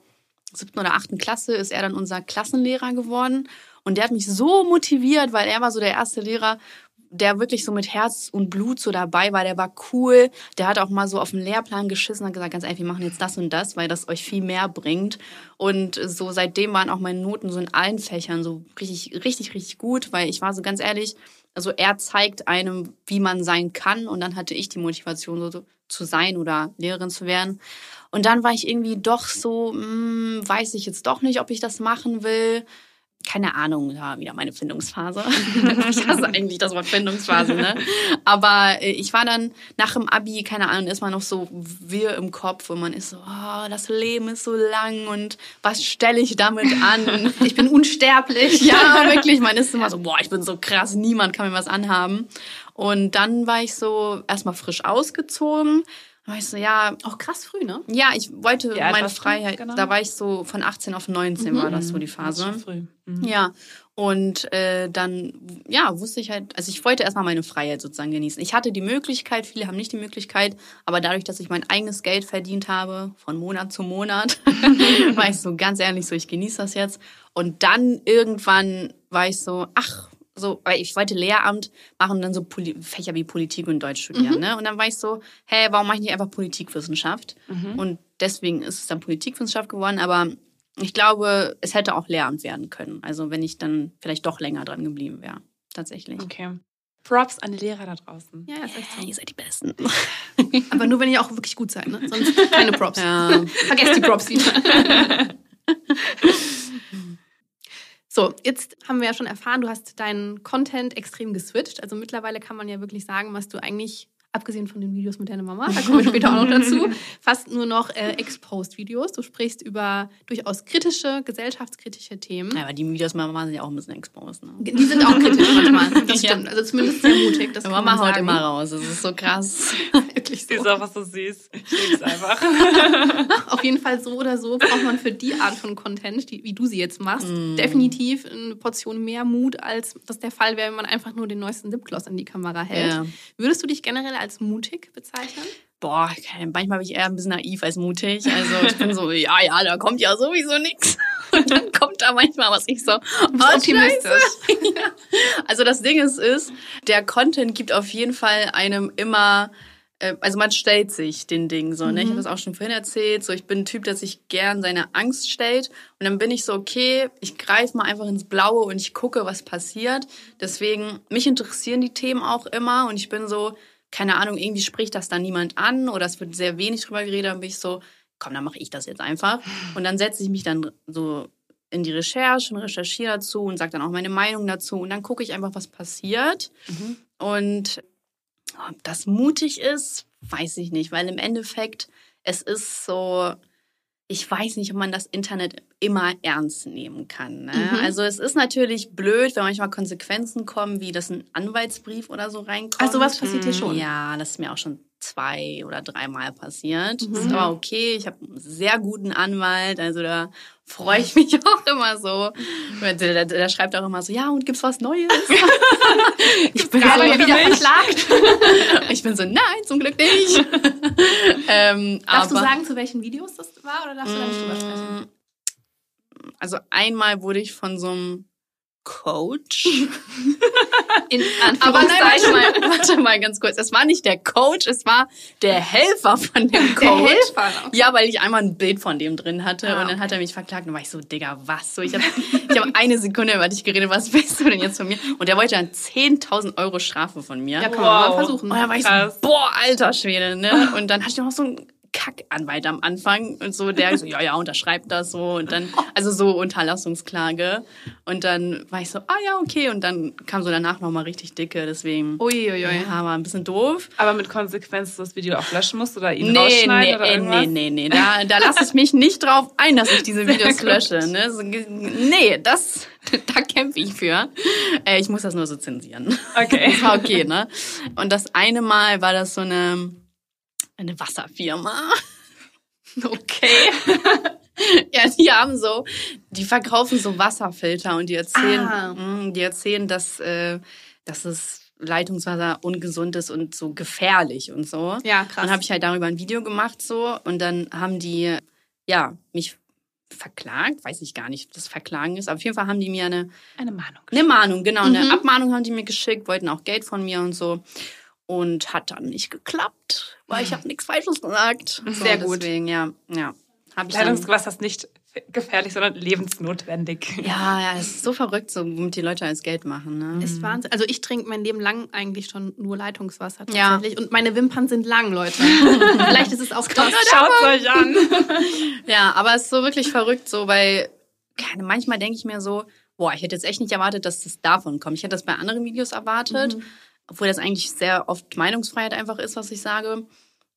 siebten oder achten Klasse ist er dann unser Klassenlehrer geworden. Und der hat mich so motiviert, weil er war so der erste Lehrer, der wirklich so mit Herz und Blut so dabei war. Der war cool. Der hat auch mal so auf den Lehrplan geschissen und gesagt, ganz ehrlich, wir machen jetzt das und das, weil das euch viel mehr bringt. Und so seitdem waren auch meine Noten so in allen Fächern so richtig, richtig, richtig gut, weil ich war so ganz ehrlich, also er zeigt einem, wie man sein kann. Und dann hatte ich die Motivation, so zu sein oder Lehrerin zu werden. Und dann war ich irgendwie doch so, hm, weiß ich jetzt doch nicht, ob ich das machen will. Keine Ahnung, ja, wieder meine Findungsphase. ich hasse eigentlich das Wort Findungsphase, ne? Aber äh, ich war dann nach dem Abi, keine Ahnung, ist man noch so wirr im Kopf und man ist so, oh, das Leben ist so lang und was stelle ich damit an? Ich bin unsterblich. ja, wirklich, man ist immer so, boah, ich bin so krass, niemand kann mir was anhaben. Und dann war ich so erstmal frisch ausgezogen. War ich so, ja, Auch krass früh, ne? ja, ich wollte alt meine du? Freiheit. Genau. Da war ich so von 18 auf 19 war das so die Das ist Phase. schon früh. Mhm. Ja. Und äh, dann, ja, wusste ich halt, also ich wollte erstmal meine Freiheit sozusagen genießen. Ich hatte die Möglichkeit, viele haben nicht die Möglichkeit, aber dadurch, dass ich mein eigenes Geld verdient habe, von Monat zu Monat, war ich so ganz ehrlich so, ich genieße das jetzt. Und dann irgendwann war ich so, ach, so, weil ich wollte Lehramt machen und dann so Poli Fächer wie Politik und Deutsch studieren. Ne? Und dann war ich so, hey, warum mache ich nicht einfach Politikwissenschaft? Und deswegen ist es dann Politikwissenschaft geworden, aber ich glaube, es hätte auch Lehramt werden können. Also wenn ich dann vielleicht doch länger dran geblieben wäre. Tatsächlich. Okay. Props an die Lehrer da draußen. Ja, ist echt so. Ihr seid die Besten. Aber nur, wenn ihr auch wirklich gut seid, ne? Sonst keine Props. Ja. Vergesst die Props wieder. So, jetzt haben wir ja schon erfahren, du hast deinen Content extrem geswitcht. Also mittlerweile kann man ja wirklich sagen, was du eigentlich, abgesehen von den Videos mit deiner Mama, da kommen wir später auch noch dazu, fast nur noch äh, Exposed-Videos. Du sprichst über durchaus kritische, gesellschaftskritische Themen. ja, aber die Videos meiner Mama sind ja auch ein bisschen exposed. Ne? Die sind auch kritisch manchmal. Das Ja. stimmt. Also zumindest sehr mutig. Das Mama man haut sagen. immer raus. Das ist so krass. Wirklich so. ist einfach so süß. Ich lieb's einfach. Auf jeden Fall so oder so braucht man für die Art von Content, die, wie du sie jetzt machst, Mm. definitiv eine Portion mehr Mut, als das der Fall wäre, wenn man einfach nur den neuesten Lipgloss in die Kamera hält. Ja. Würdest du dich generell als mutig bezeichnen? Boah, manchmal bin ich eher ein bisschen naiv als mutig. Also ich bin so, ja, ja, da kommt ja sowieso nichts. Und dann kommt da manchmal was ich so, oh, optimistisch. Scheiße. ja. Also das Ding ist, ist, der Content gibt auf jeden Fall einem immer, äh, also man stellt sich den Ding so, ne? Ich habe das auch schon vorhin erzählt. So, ich bin ein Typ, der sich gern seine Angst stellt. Und dann bin ich so, okay, ich greife mal einfach ins Blaue und ich gucke, was passiert. Deswegen, mich interessieren die Themen auch immer und ich bin so, keine Ahnung, irgendwie spricht das dann niemand an oder es wird sehr wenig drüber geredet, dann bin ich so, komm, dann mache ich das jetzt einfach. Und dann setze ich mich dann so in die Recherche und recherchiere dazu und sage dann auch meine Meinung dazu. Und dann gucke ich einfach, was passiert. Und ob das mutig ist, weiß ich nicht, weil im Endeffekt, es ist so, ich weiß nicht, ob man das Internet immer ernst nehmen kann. Ne? Mhm. Also es ist natürlich blöd, wenn manchmal Konsequenzen kommen, wie dass ein Anwaltsbrief oder so reinkommt. Also was passiert hier schon? Ja, das ist mir auch schon zwei oder dreimal passiert. Mhm. Das ist aber okay. Ich habe einen sehr guten Anwalt, also da freue ich mich auch immer so. Der, der, schreibt auch immer so, ja, und gibt's was Neues? ich bin so, wieder verklagt. ich bin so, nein, zum Glück nicht. ähm, Darfst aber, du sagen, zu welchen Videos das war oder darfst du da nicht drüber sprechen? Also einmal wurde ich von so einem Coach. In Aber nein, warte Anführungszeichen. mal, warte mal ganz kurz. Es war nicht der Coach, es war der Helfer von dem Coach. Helfer. Ja, weil ich einmal ein Bild von dem drin hatte Ah, und dann hat er mich verklagt und war ich so, Digga, was? So, ich habe ich hab eine Sekunde über dich geredet, was willst du denn jetzt von mir? Und der wollte dann 10.000 Euro Strafe von mir. Ja, kann man mal Wow. versuchen. Und dann war ich so, boah, alter Schwede, ne? Und dann hatte ich noch so einen Kackanwalt am Anfang und so, der so, ja, ja, unterschreibt das so und dann, also so Unterlassungsklage. Und dann war ich so, ah ja, okay. Und dann kam so danach nochmal richtig dicke, deswegen, Uiuiui. ja, war ein bisschen doof. Aber mit Konsequenz, dass du das Video auch löschen musst oder ihn Nee, rausschneiden nee, oder äh, irgendwas? nee, nee, nee, da, da lasse ich mich nicht drauf ein, dass ich diese Videos lösche. Ne? So, nee, das, da kämpfe ich für. Äh, ich muss das nur so zensieren. Okay. Das war okay, ne? Und das eine Mal war das so eine, eine Wasserfirma. Okay. Ja, die haben so, die verkaufen so Wasserfilter und die erzählen, Ah. mh, die erzählen, dass, äh, dass es Leitungswasser ungesund ist und so gefährlich und so. Ja, krass. Dann habe ich halt darüber ein Video gemacht so und dann haben die ja mich verklagt, weiß ich gar nicht, ob das Verklagen ist, aber auf jeden Fall haben die mir eine Eine Mahnung. eine Mahnung, genau, Mhm. eine Abmahnung haben die mir geschickt, wollten auch Geld von mir und so. Und hat dann nicht geklappt, weil ich habe nichts Falsches gesagt. Sehr so, gut. Deswegen, ja, ja. Hab ich ist nicht gefährlich, sondern lebensnotwendig. ja, ja, es ist so verrückt, so womit die Leute alles Geld machen. Ne? Ist Wahnsinn. Also ich trinke mein Leben lang eigentlich schon nur Leitungswasser Ja. tatsächlich. Und meine Wimpern sind lang, Leute. Vielleicht ist es auch das. Schaut euch an. Ja, aber es ist so wirklich verrückt, so, weil keine, manchmal denke ich mir so, boah, ich hätte jetzt echt nicht erwartet, dass das davon kommt. Ich hätte das bei anderen Videos erwartet, obwohl das eigentlich sehr oft Meinungsfreiheit einfach ist, was ich sage.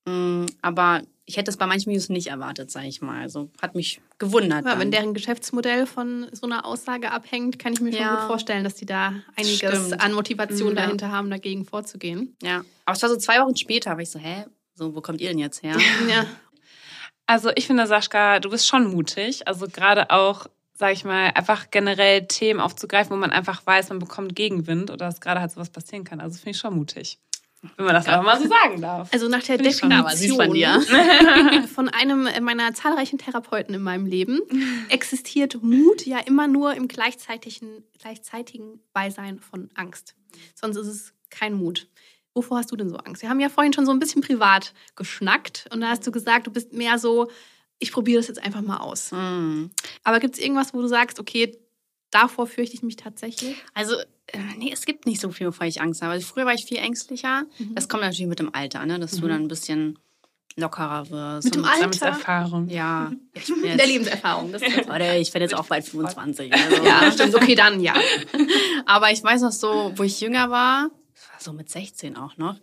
Mm, Aber ich hätte es bei manchen Videos nicht erwartet, sage ich mal. Also hat mich gewundert. Ja, wenn deren Geschäftsmodell von so einer Aussage abhängt, kann ich mir schon Ja. gut vorstellen, dass die da einiges Stimmt. an Motivation Mhm, ja. dahinter haben, dagegen vorzugehen. ja, aber es war so zwei Wochen später, war ich so, hä, so, wo kommt ihr denn jetzt her? Ja. Also ich finde, Sascha, du bist schon mutig. Also gerade auch, sag ich mal, einfach generell Themen aufzugreifen, wo man einfach weiß, man bekommt Gegenwind oder dass gerade halt sowas passieren kann. Also finde ich schon mutig. Wenn man das einfach mal so sagen darf. Also nach der. Definition von einem meiner zahlreichen Therapeuten in meinem Leben existiert Mut ja immer nur im gleichzeitigen, gleichzeitigen Beisein von Angst. Sonst ist es kein Mut. Wovor hast du denn so Angst? Wir haben ja vorhin schon so ein bisschen privat geschnackt und da hast du gesagt, du bist mehr so, ich probiere das jetzt einfach mal aus. Mm. Aber gibt es irgendwas, wo du sagst, okay, davor fürchte ich mich tatsächlich? Also, äh, nee, es gibt nicht so viel, wovor ich Angst habe. Also, früher war ich viel ängstlicher. Mhm. Das kommt natürlich mit dem Alter, ne? dass du dann ein bisschen lockerer wirst. Mit dem Alter? Lebenserfahrung. Ja. Ich bin Der jetzt, Lebenserfahrung. Das ist Oder ich werde jetzt auch bald 25. Also. ja, stimmt. Okay, dann ja. Aber ich weiß noch so, wo ich jünger war, das war so mit 16 auch noch,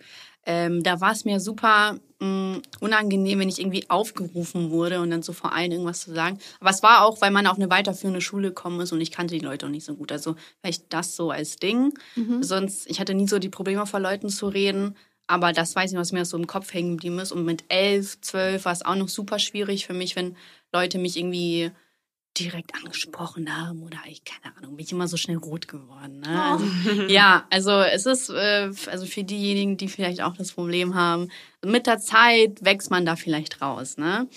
ähm, da war es mir super mh, unangenehm, wenn ich irgendwie aufgerufen wurde und dann so vor allen irgendwas zu sagen. Aber es war auch, weil man auf eine weiterführende Schule gekommen ist und ich kannte die Leute auch nicht so gut. Also vielleicht das so als Ding. Sonst, ich hatte nie so die Probleme, vor Leuten zu reden. Aber das weiß ich, was mir so im Kopf hängen geblieben ist. Und mit elf, zwölf war es auch noch super schwierig für mich, wenn Leute mich irgendwie direkt angesprochen haben oder ich, keine Ahnung, bin ich immer so schnell rot geworden. Ne? Also, ja, also es ist, äh, also für diejenigen, die vielleicht auch das Problem haben, mit der Zeit wächst man da vielleicht raus. Ne?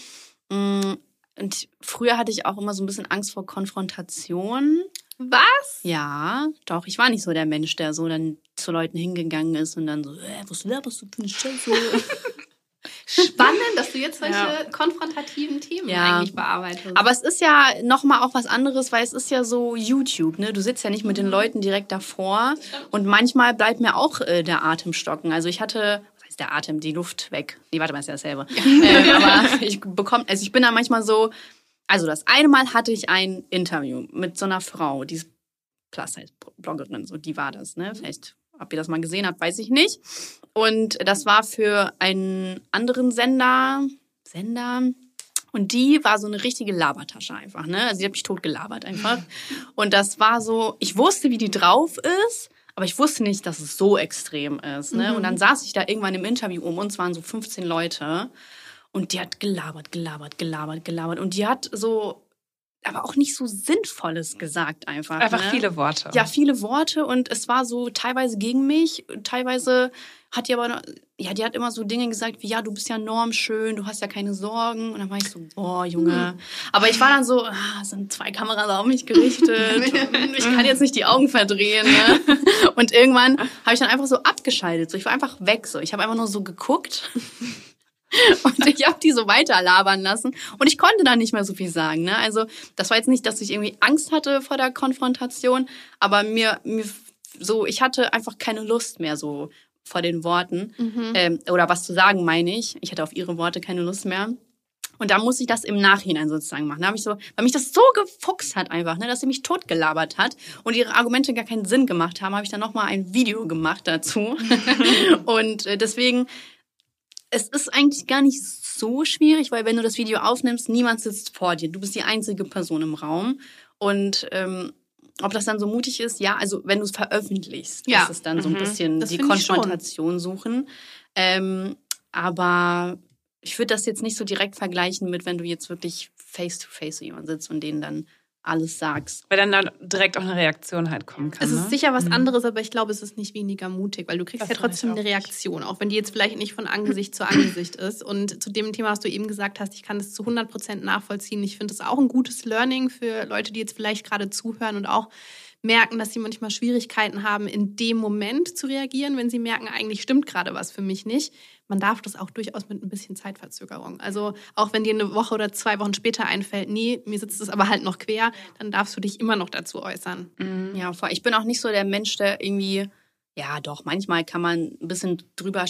Mm, Und früher hatte ich auch immer so ein bisschen Angst vor Konfrontation. Was? Ja, doch, ich war nicht so der Mensch, der so dann zu Leuten hingegangen ist und dann so, äh, was laberst du für eine Scheiße? Spannend, dass du jetzt solche Ja. konfrontativen Themen Ja. eigentlich bearbeitest. Aber es ist ja nochmal auch was anderes, weil es ist ja so YouTube, ne? Du sitzt ja nicht mit den Leuten direkt davor. Und manchmal bleibt mir auch äh, der Atem stocken. Also ich hatte, was heißt der Atem, die Luft weg. Nee, warte mal, ist ja dasselbe. ähm, aber ich bekomme, also ich bin da manchmal so, also das eine Mal hatte ich ein Interview mit so einer Frau, die ist Plus-Size-Bloggerin, so die war das, ne? Vielleicht, ob ihr das mal gesehen habt, weiß ich nicht. Und das war für einen anderen Sender, Sender, und die war so eine richtige Labertasche einfach, ne? Also die hat mich tot gelabert einfach. Und das war so, ich wusste, wie die drauf ist, aber ich wusste nicht, dass es so extrem ist, ne? Und dann saß ich da irgendwann im Interview um uns waren so 15 Leute und die hat gelabert, gelabert, gelabert, gelabert und die hat so aber auch nicht so Sinnvolles gesagt einfach. Einfach ne? viele Worte. Ja, viele Worte und es war so teilweise gegen mich, teilweise hat die aber, ja, die hat immer so Dinge gesagt wie, ja, du bist ja normschön, du hast ja keine Sorgen. Und dann war ich so, boah, Junge. Aber ich war dann so, ah, sind zwei Kameras auf mich gerichtet. ich kann jetzt nicht die Augen verdrehen. Ne? Und irgendwann habe ich dann einfach so abgeschaltet. So, ich war einfach weg. So, ich habe einfach nur so geguckt. Und ich habe die so weiter labern lassen. Und ich konnte dann nicht mehr so viel sagen. Ne? Also, das war jetzt nicht, dass ich irgendwie Angst hatte vor der Konfrontation, aber mir, mir so, ich hatte einfach keine Lust mehr so vor den Worten. Ähm, oder was zu sagen, meine ich. Ich hatte auf ihre Worte keine Lust mehr. Und da muss ich das im Nachhinein sozusagen machen. Da habe ich so, weil mich das so gefuchst hat einfach, ne, dass sie mich totgelabert hat und ihre Argumente gar keinen Sinn gemacht haben, habe ich dann nochmal ein Video gemacht dazu. und äh, deswegen, es ist eigentlich gar nicht so schwierig, weil wenn du das Video aufnimmst, niemand sitzt vor dir. Du bist die einzige Person im Raum. Und ähm, ob das dann so mutig ist, ja, also wenn du es veröffentlichst, Ja. ist es dann so ein Mhm. bisschen Das die. Konfrontation suchen. Ähm, aber ich würde das jetzt nicht so direkt vergleichen mit, wenn du jetzt wirklich face-to-face zu jemandem sitzt und denen dann alles sagst. Weil dann da direkt auch eine Reaktion halt kommen kann. Es ne? ist sicher was Mhm. anderes, aber ich glaube, es ist nicht weniger mutig, weil du kriegst Das ja trotzdem eine Reaktion, auch wenn die jetzt vielleicht nicht von Angesicht zu Angesicht ist. Und zu dem Thema, was du eben gesagt hast, ich kann das zu 100 Prozent nachvollziehen. Ich finde es auch ein gutes Learning für Leute, die jetzt vielleicht gerade zuhören und auch merken, dass sie manchmal Schwierigkeiten haben, in dem Moment zu reagieren, wenn sie merken, eigentlich stimmt gerade was für mich nicht. Man darf das auch durchaus mit ein bisschen Zeitverzögerung. Also auch wenn dir eine Woche oder zwei Wochen später einfällt, nee, mir sitzt es aber halt noch quer, dann darfst du dich immer noch dazu äußern. Mhm. Ja, ich bin auch nicht so der Mensch, der irgendwie, ja doch, manchmal kann man ein bisschen drüber,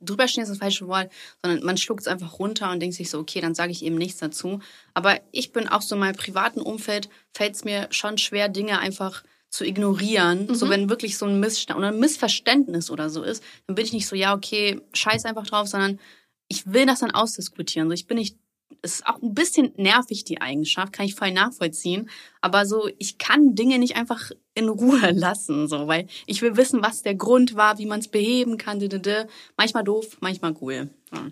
drüber stehen ist das falsche Wort, sondern man schluckt es einfach runter und denkt sich so, okay, dann sage ich eben nichts dazu. Aber ich bin auch so in meinem privaten Umfeld, fällt es mir schon schwer, Dinge einfach zu ignorieren. So wenn wirklich so ein Missstand oder ein Missverständnis oder so ist, dann bin ich nicht so, ja, okay, scheiß einfach drauf, sondern ich will das dann ausdiskutieren. So, ich bin nicht, es ist auch ein bisschen nervig, die Eigenschaft, kann ich voll nachvollziehen. Aber so, ich kann Dinge nicht einfach in Ruhe lassen, so, weil ich will wissen, was der Grund war, wie man es beheben kann. Manchmal doof, manchmal cool. Ja.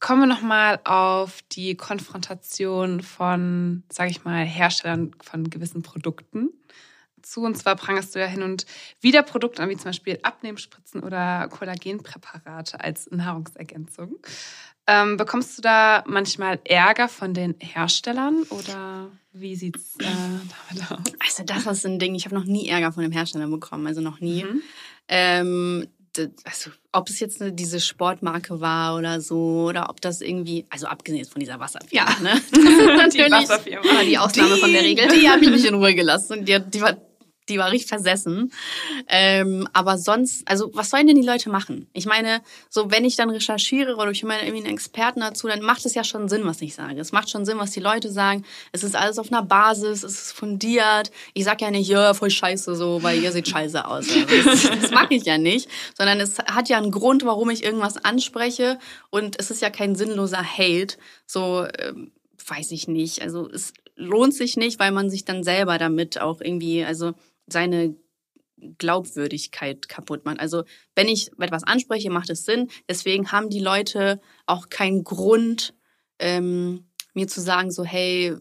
Kommen wir nochmal auf die Konfrontation von, sage ich mal, Herstellern von gewissen Produkten zu. Und zwar prangerst du ja hin und wieder Produkte an, wie zum Beispiel Abnehmspritzen oder Kollagenpräparate als Nahrungsergänzung. Ähm, bekommst du da manchmal Ärger von den Herstellern oder wie sieht's äh, damit aus? Also das ist ein Ding, ich habe noch nie Ärger von dem Hersteller bekommen, also noch nie. Mhm. Ähm, also, ob es jetzt eine, diese Sportmarke war oder so, oder ob das irgendwie, also abgesehen jetzt von dieser Wasserfirma, Ja. ne? Die Wasserfirma. Die Ausnahme von der Regel. Die habe ich nicht in Ruhe gelassen. Und die, die war, die war richtig versessen. Ähm, aber sonst, also was sollen denn die Leute machen? Ich meine, so wenn ich dann recherchiere oder ich meine irgendwie einen Experten dazu, dann macht es ja schon Sinn, was ich sage. Es macht schon Sinn, was die Leute sagen. Es ist alles auf einer Basis, es ist fundiert. Ich sag ja nicht, ja, voll scheiße so, weil ihr seht scheiße aus. Also das, das mache ich ja nicht. Sondern es hat ja einen Grund, warum ich irgendwas anspreche. Und es ist ja kein sinnloser Hate. So, ähm, weiß ich nicht. Also es lohnt sich nicht, weil man sich dann selber damit auch irgendwie, also seine Glaubwürdigkeit kaputt macht. Also wenn ich etwas anspreche, macht es Sinn. Deswegen haben die Leute auch keinen Grund, ähm, mir zu sagen, so, hey,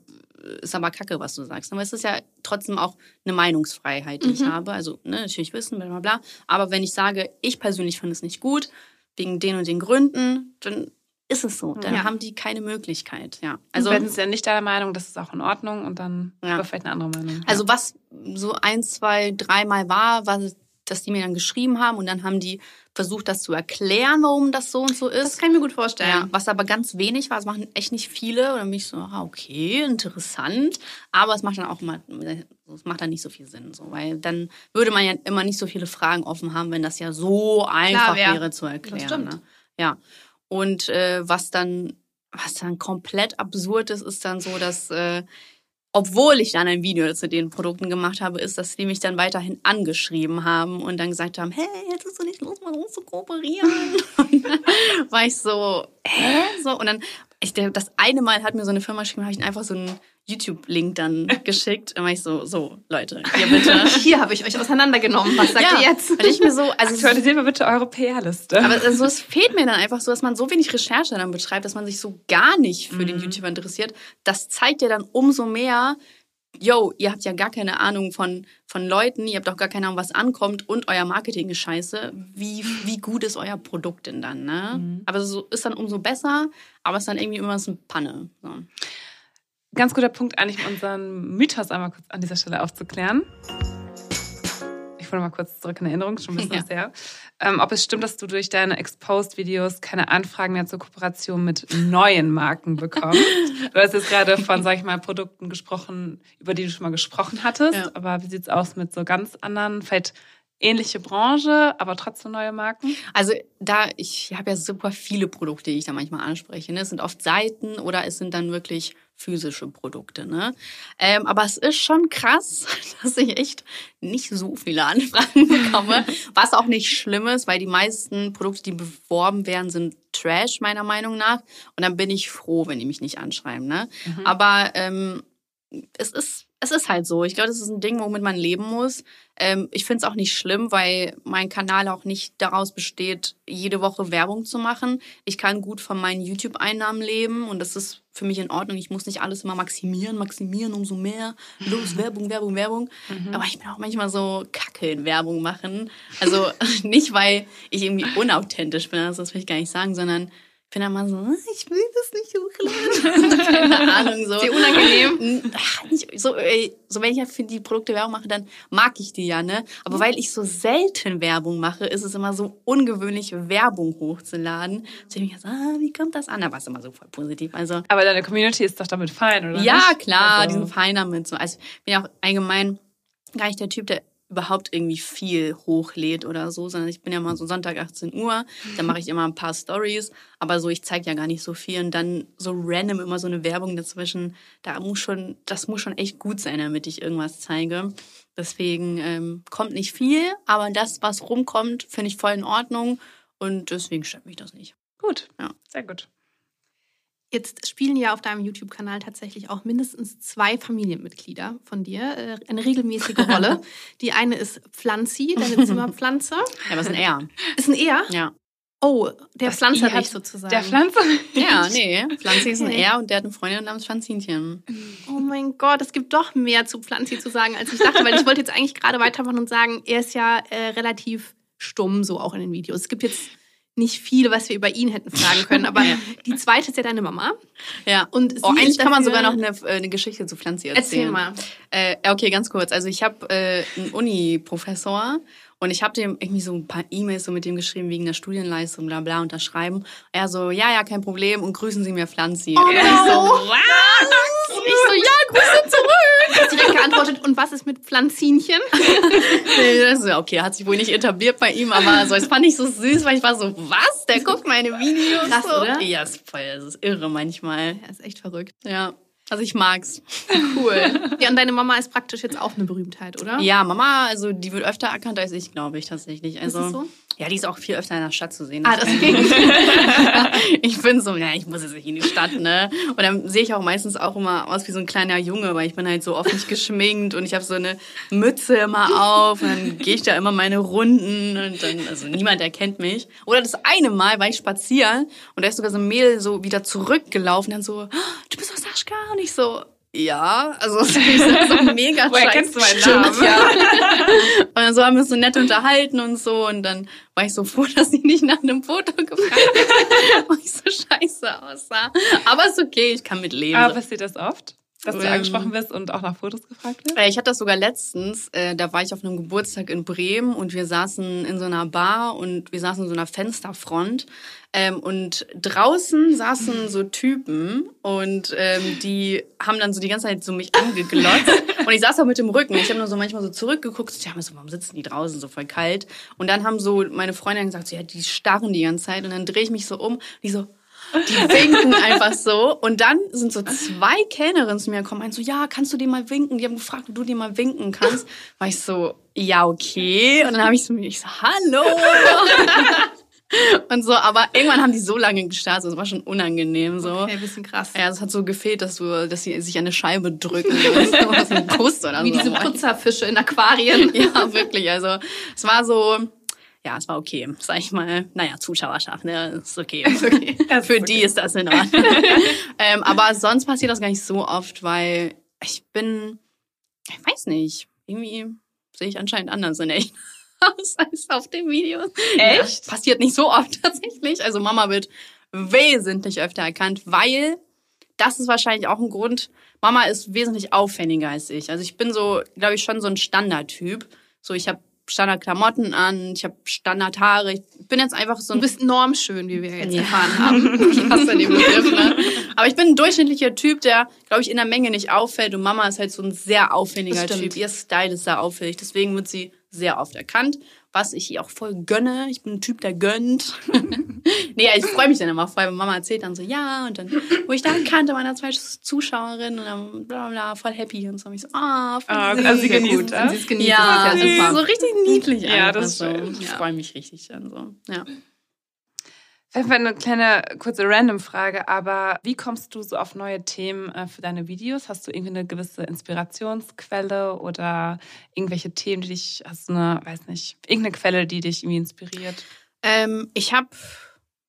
ist aber kacke, was du sagst. Aber es ist ja trotzdem auch eine Meinungsfreiheit, die ich habe. Also ne, natürlich wissen, bla bla bla. Aber wenn ich sage, ich persönlich finde es nicht gut, wegen den und den Gründen, dann ist es so. Dann Ja. haben die keine Möglichkeit. Ja. Also wenn es ja nicht deiner Meinung, das ist auch in Ordnung und dann Ja. vielleicht eine andere Meinung. Also was so ein, zwei, dreimal war, war, dass die mir dann geschrieben haben und dann haben die versucht, das zu erklären, warum das so und so Das ist. kann ich mir gut vorstellen. Ja, was aber ganz wenig war, das machen echt nicht viele. Und dann bin ich so, ah, okay, interessant. Aber es macht dann auch mal, es macht dann nicht so viel Sinn, so, weil dann würde man ja immer nicht so viele Fragen offen haben, wenn das ja so einfach wär. wäre zu erklären. stimmt. Ne? Ja. Und äh, was dann, was dann komplett absurd ist, ist dann so, dass äh, obwohl ich dann ein Video zu den Produkten gemacht habe, ist, dass die mich dann weiterhin angeschrieben haben und dann gesagt haben, hey, hättest du nicht Lust, mit uns zu kooperieren? Und dann war ich so, hä? So, und dann, ich, das eine Mal hat mir so eine Firma geschrieben, habe ich einfach so ein YouTube-Link dann geschickt. Und war ich so, so, Leute, hier bitte. Hier habe ich euch auseinandergenommen. Was sagt ihr jetzt? Und ich mir so, also Aktualisiert mal bitte eure PR-Liste. aber also es fehlt mir dann einfach so, dass man so wenig Recherche dann betreibt, dass man sich so gar nicht für Mhm. den YouTuber interessiert. Das zeigt ja dann umso mehr, yo, ihr habt ja gar keine Ahnung von, von Leuten, ihr habt auch gar keine Ahnung, was ankommt und euer Marketing ist scheiße. Wie, wie gut ist euer Produkt denn dann, ne? Mhm. Aber so ist dann umso besser, aber es ist dann irgendwie immer so eine Panne. So. Ganz guter Punkt, eigentlich unseren Mythos einmal kurz an dieser Stelle aufzuklären. Ich wollte mal kurz zurück in Erinnerung, schon ein bisschen Ja. was her. Ähm, ob es stimmt, dass du durch deine Exposed-Videos keine Anfragen mehr zur Kooperation mit neuen Marken bekommst. du hast jetzt gerade von, sag ich mal, Produkten gesprochen, über die du schon mal gesprochen hattest. Ja. Aber wie sieht's aus mit so ganz anderen, vielleicht ähnliche Branche, aber trotzdem neue Marken? Also da, ich habe ja super viele Produkte, die ich da manchmal anspreche. Ne? Es sind oft Seiten oder es sind dann wirklich physische Produkte. Ne? Ähm, aber es ist schon krass, dass ich echt nicht so viele Anfragen bekomme, was auch nicht schlimm ist, weil die meisten Produkte, die beworben werden, sind Trash meiner Meinung nach. Und dann bin ich froh, wenn die mich nicht anschreiben. Ne? Aber ähm, es ist, es ist halt so. Ich glaube, das ist ein Ding, womit man leben muss. Ähm, ich finde es auch nicht schlimm, weil mein Kanal auch nicht daraus besteht, jede Woche Werbung zu machen. Ich kann gut von meinen YouTube-Einnahmen leben und das ist für mich in Ordnung. Ich muss nicht alles immer maximieren, maximieren, umso mehr. Los, Werbung, Werbung, Werbung. Aber ich bin auch manchmal so kacke in Werbung machen. Also nicht, weil ich irgendwie unauthentisch bin, das will ich gar nicht sagen, sondern bin dann mal so, "Ah, ich will das nicht hochladen. Keine Ahnung, so. Dir unangenehm? So, ey, so wenn ich ja für die Produkte Werbung mache, dann mag ich die ja, ne? Aber weil ich so selten Werbung mache, ist es immer so ungewöhnlich, Werbung hochzuladen. Deswegen ich so, ah, wie kommt das an? Da war es immer so voll positiv. Also, Aber deine Community ist doch damit fein, oder? ja, nicht? klar, Also- die sind fein damit. So. Also, ich bin ja auch allgemein gar nicht der Typ, der überhaupt irgendwie viel hochlädt oder so, sondern ich bin ja mal so Sonntag 18 Uhr, dann mache ich immer ein paar Stories, aber so, ich zeige ja gar nicht so viel und dann so random immer so eine Werbung dazwischen, da muss schon, das muss schon echt gut sein, damit ich irgendwas zeige. Deswegen ähm, kommt nicht viel, aber das, was rumkommt, finde ich voll in Ordnung und deswegen stört mich das nicht. Gut, Ja. sehr gut. Jetzt spielen ja auf deinem YouTube-Kanal tatsächlich auch mindestens zwei Familienmitglieder von dir äh, eine regelmäßige Rolle. Die eine ist Pflanzi, deine Zimmerpflanze. Ja, was ein R. Ist ein Er? Ja. Oh, der Das Pflanzerich hat- sozusagen. Der Pflanze? Ja, nee. Pflanzi ist ein Okay. R und der hat eine Freundin namens Pflanzinchen. Oh mein Gott, es gibt doch mehr zu Pflanzi zu sagen, als ich dachte, weil ich wollte jetzt eigentlich gerade weitermachen und sagen, er ist ja äh, relativ stumm, so auch in den Videos. Es gibt jetzt nicht viel, was wir über ihn hätten fragen können, aber die zweite ist ja deine Mama. Ja. Und Oh, eigentlich kann man sogar noch eine, äh, eine Geschichte zu Pflanzi erzählen. Erzähl mal. Äh, ja, okay, ganz kurz. Also ich habe äh, einen Uni-Professor und ich habe dem irgendwie so ein paar E-Mails so mit dem geschrieben wegen der Studienleistung, bla bla, unterschreiben. Er so, ja, ja, kein Problem und grüßen Sie mir Pflanzi. Oh ich so, no. was? Und ich so, ja, Grüße zurück. Hat direkt geantwortet, und was ist mit Pflanzinchen? Nee, das ist ja okay, hat sich wohl nicht etabliert bei ihm, aber so, das fand ich so süß, weil ich war so, was? Der guckt meine Videos. Krass, so. oder? Ja, ist voll, das ist irre manchmal. Er ist echt verrückt. Ja, also ich mag's. Cool. Ja, und deine Mama ist praktisch jetzt auch eine Berühmtheit, oder? Ja, Mama, also die wird öfter erkannt als ich, glaube ich, tatsächlich. Also, Ist es so? Ja, die ist auch viel öfter in der Stadt zu sehen. Ah, deswegen. ich bin so, ja, ich muss jetzt nicht in die Stadt, ne? Und dann sehe ich auch meistens auch immer aus wie so ein kleiner Junge, weil ich bin halt so oft nicht geschminkt und ich habe so eine Mütze immer auf und dann gehe ich da immer meine Runden und dann, also niemand erkennt mich. Oder das eine Mal war ich spazieren und da ist sogar so ein Mädel so wieder zurückgelaufen, dann so, "Ah, du bist aus Sascha? Und ich so, ja, also das ist so mega Woher kennst du meinen Namen? Ja. Und dann so haben wir uns so nett unterhalten und so. Und dann war ich so froh, dass sie nicht nach einem Foto gefragt hat, weil ich so scheiße aussah. Aber ist okay, ich kann mit leben. Aber passiert das oft? Dass du Ähm. angesprochen wirst und auch nach Fotos gefragt wirst? Äh, Ich hatte das sogar letztens, äh, da war ich auf einem Geburtstag in Bremen und wir saßen in so einer Bar und wir saßen in so einer Fensterfront ähm, und draußen saßen so Typen und ähm, die haben dann so die ganze Zeit so mich angeglotzt und ich saß auch mit dem Rücken. Ich habe nur so manchmal so zurückgeguckt, ich mir so, warum sitzen die draußen so voll kalt? Und dann haben so meine Freunde gesagt, so, ja, die starren die ganze Zeit und dann drehe ich mich so um und die so, die winken einfach so. Und dann sind so zwei Kellnerinnen zu mir gekommen, meinen so, ja, kannst du dir mal winken? Die haben gefragt, ob du dir mal winken kannst. War ich so, ja, okay. Und dann habe ich so, ich so, hallo. Und so, aber irgendwann haben die so lange gestartet, das war schon unangenehm so. Okay, bisschen krass. Ja, es hat so gefehlt, dass du, dass sie sich an eine Scheibe drücken, so oder Wie so. diese Putzerfische in Aquarien. Ja, wirklich. Also es war so, ja, es war okay, sag ich mal. Naja, Zuschauerschaft, ne, ist okay. Für die ist das in Ordnung. ähm, aber sonst passiert das gar nicht so oft, weil ich bin, ich weiß nicht, irgendwie sehe ich anscheinend anders in echt aus als auf dem Video. Echt? Ja, passiert nicht so oft tatsächlich. Also Mama wird wesentlich öfter erkannt, weil das ist wahrscheinlich auch ein Grund. Mama ist wesentlich auffälliger als ich. Also ich bin so, glaube ich, schon so ein Standardtyp. So, ich habe Standardklamotten an, ich habe Standardhaare. Ich bin jetzt einfach so Du ein bist normschön, wie wir jetzt Ja. erfahren haben. ich hasse den Begriff, ne? Aber ich bin ein durchschnittlicher Typ, der, glaube ich, in der Menge nicht auffällt. Und Mama ist halt so ein sehr auffälliger stimmt. Typ. Ihr Style ist sehr auffällig. Deswegen wird sie sehr oft erkannt, was ich ihr auch voll gönne. Ich bin ein Typ, der gönnt. nee, ich freue mich dann immer voll, wenn Mama erzählt dann so, ja, und dann, wo ich da erkannte, meiner zwei Zuschauerin und dann bla bla, voll happy und so. Und ich so, ah, voll Ah, also sie genießt gut. Sie ist genießt Ja, das ist ja ist so richtig niedlich Ja, das ist so. Ich Ja. freue mich richtig dann so. Ja. Vielleicht eine kleine kurze Random-Frage, aber wie kommst du so auf neue Themen äh, für deine Videos? Hast du irgendwie eine gewisse Inspirationsquelle oder irgendwelche Themen, die dich, hast du eine, weiß nicht, irgendeine Quelle, die dich irgendwie inspiriert? Ähm, ich habe,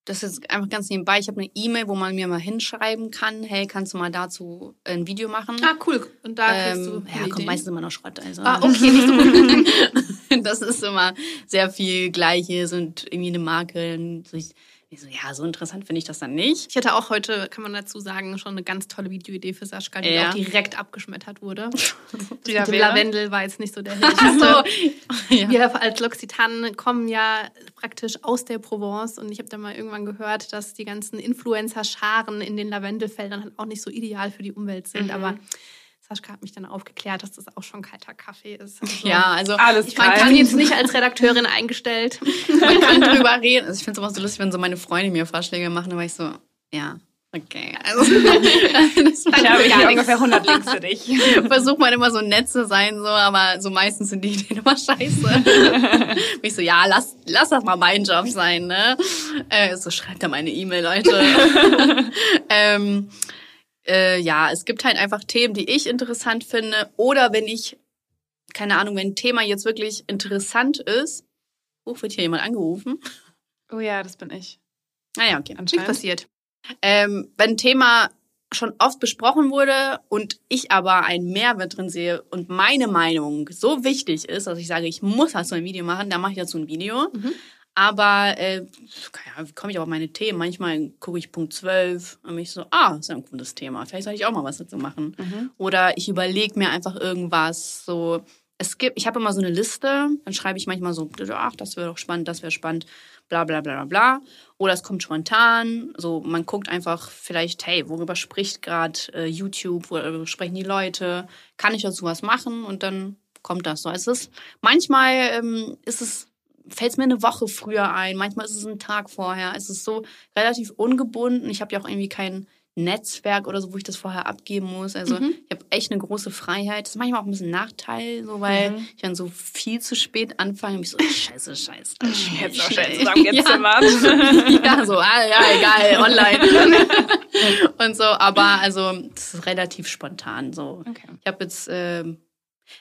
das ist einfach ganz nebenbei, ich habe eine E-Mail, wo man mir mal hinschreiben kann, hey, kannst du mal dazu ein Video machen? Ah, cool. Und da kriegst du ähm, ja, coole kommt meistens immer noch Schrott. Also. Ah, okay, nicht so das ist immer sehr viel Gleiches und irgendwie eine Marke. Und so, ich so, ja, so interessant finde ich das dann nicht. Ich hatte auch heute, kann man dazu sagen, schon eine ganz tolle Videoidee für Sascha, die Ja. auch direkt abgeschmettert wurde. Ja, mit dem? Lavendel war jetzt nicht so der Hilfe. so. ja. Wir als L'Occitane kommen ja praktisch aus der Provence und ich habe da mal irgendwann gehört, dass die ganzen Influencer-Scharen in den Lavendelfeldern halt auch nicht so ideal für die Umwelt sind. Mhm. Aber Sascha hat mich dann aufgeklärt, dass das auch schon kalter Kaffee ist. Also, ja, also Alles Ich, man kalt. kann jetzt nicht als Redakteurin eingestellt. man kann drüber reden. Also ich finde es immer so lustig, wenn so meine Freunde mir Vorschläge machen, aber ich so, ja, okay. Also, das Ich habe gar hier nichts. ungefähr 100 Links für dich. versucht man immer so nett zu sein, so, aber so meistens sind die Ideen immer scheiße. Und ich so, ja, lass, lass das mal mein Job sein, ne? Äh, so schreibt er meine E-Mail, Leute. ähm, äh, ja, es gibt halt einfach Themen, die ich interessant finde. Oder wenn ich, keine Ahnung, wenn ein Thema jetzt wirklich interessant ist. Oh, wird hier jemand angerufen? Oh ja, das bin ich. Naja, okay. Nichts Anscheinend. passiert. Ähm, wenn ein Thema schon oft besprochen wurde und ich aber einen Mehrwert drin sehe und meine Meinung so wichtig ist, dass ich sage, ich muss dazu ein Video machen, dann mache ich dazu ein Video. Mhm. Aber äh, wie komme ich auch auf meine Themen? Manchmal gucke ich Punkt 12 und mich so, ah, ist ja ein cooles Thema. Vielleicht soll ich auch mal was dazu machen. Mhm. Oder ich überlege mir einfach irgendwas. So, es gibt, ich habe immer so eine Liste, dann schreibe ich manchmal so, ach, das wäre doch spannend, das wäre spannend, bla bla bla bla bla. Oder es kommt spontan. So, man guckt einfach vielleicht, hey, worüber spricht gerade äh, YouTube, worüber sprechen die Leute? Kann ich dazu was machen? Und dann kommt das so. Es ist manchmal ähm, ist es fällt es mir eine Woche früher ein, manchmal ist es ein Tag vorher. Es ist so relativ ungebunden. Ich habe ja auch irgendwie kein Netzwerk oder so, wo ich das vorher abgeben muss. Also Mhm. ich habe echt eine große Freiheit. Das ist manchmal auch ein bisschen ein Nachteil, so weil Mhm. ich dann so viel zu spät anfange und mich so, scheiße, scheiße. Jetzt auch schnell. schnell zusammengezimmert. Ja, ja, so, ah, ja, egal, online. und so, aber also, das ist relativ spontan so. Okay. Ich habe jetzt, ähm,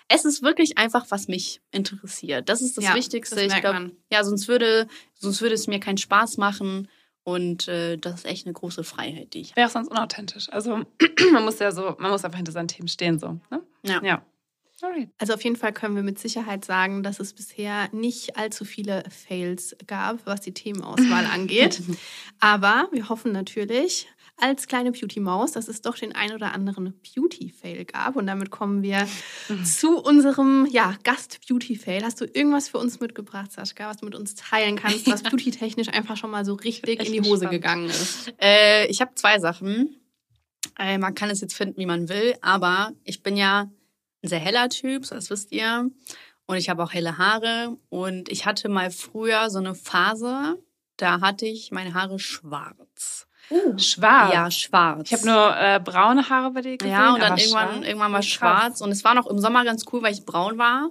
es ist wirklich einfach, was mich interessiert. Das ist das Ja, Wichtigste. das ich glaube, ja, sonst würde, sonst würde es mir keinen Spaß machen. Und äh, das ist echt eine große Freiheit, die ich habe. Wäre auch sonst unauthentisch. Also man muss ja so, man muss einfach hinter seinen Themen stehen so. Ne? Ja. Ja. Alright. Also auf jeden Fall können wir mit Sicherheit sagen, dass es bisher nicht allzu viele Fails gab, was die Themenauswahl angeht. Aber wir hoffen natürlich, als kleine Beauty-Maus, dass es doch den ein oder anderen Beauty-Fail gab. Und damit kommen wir zu unserem ja, Gast-Beauty-Fail. Hast du irgendwas für uns mitgebracht, Sascha, was du mit uns teilen kannst, was beauty-technisch einfach schon mal so richtig in die Hose gespannt. gegangen ist? Äh, ich habe zwei Sachen. Äh, man kann es jetzt finden, wie man will, aber ich bin ja ein sehr heller Typ, so das wisst ihr. Und ich habe auch helle Haare. Und ich hatte mal früher so eine Phase, da hatte ich meine Haare schwarz. Schwarz. Ja, schwarz. Ich habe nur äh, braune Haare bei dir gesehen. Ja, und dann irgendwann, schwarz. irgendwann mal Krass. schwarz. Und es war noch im Sommer ganz cool, weil ich braun war.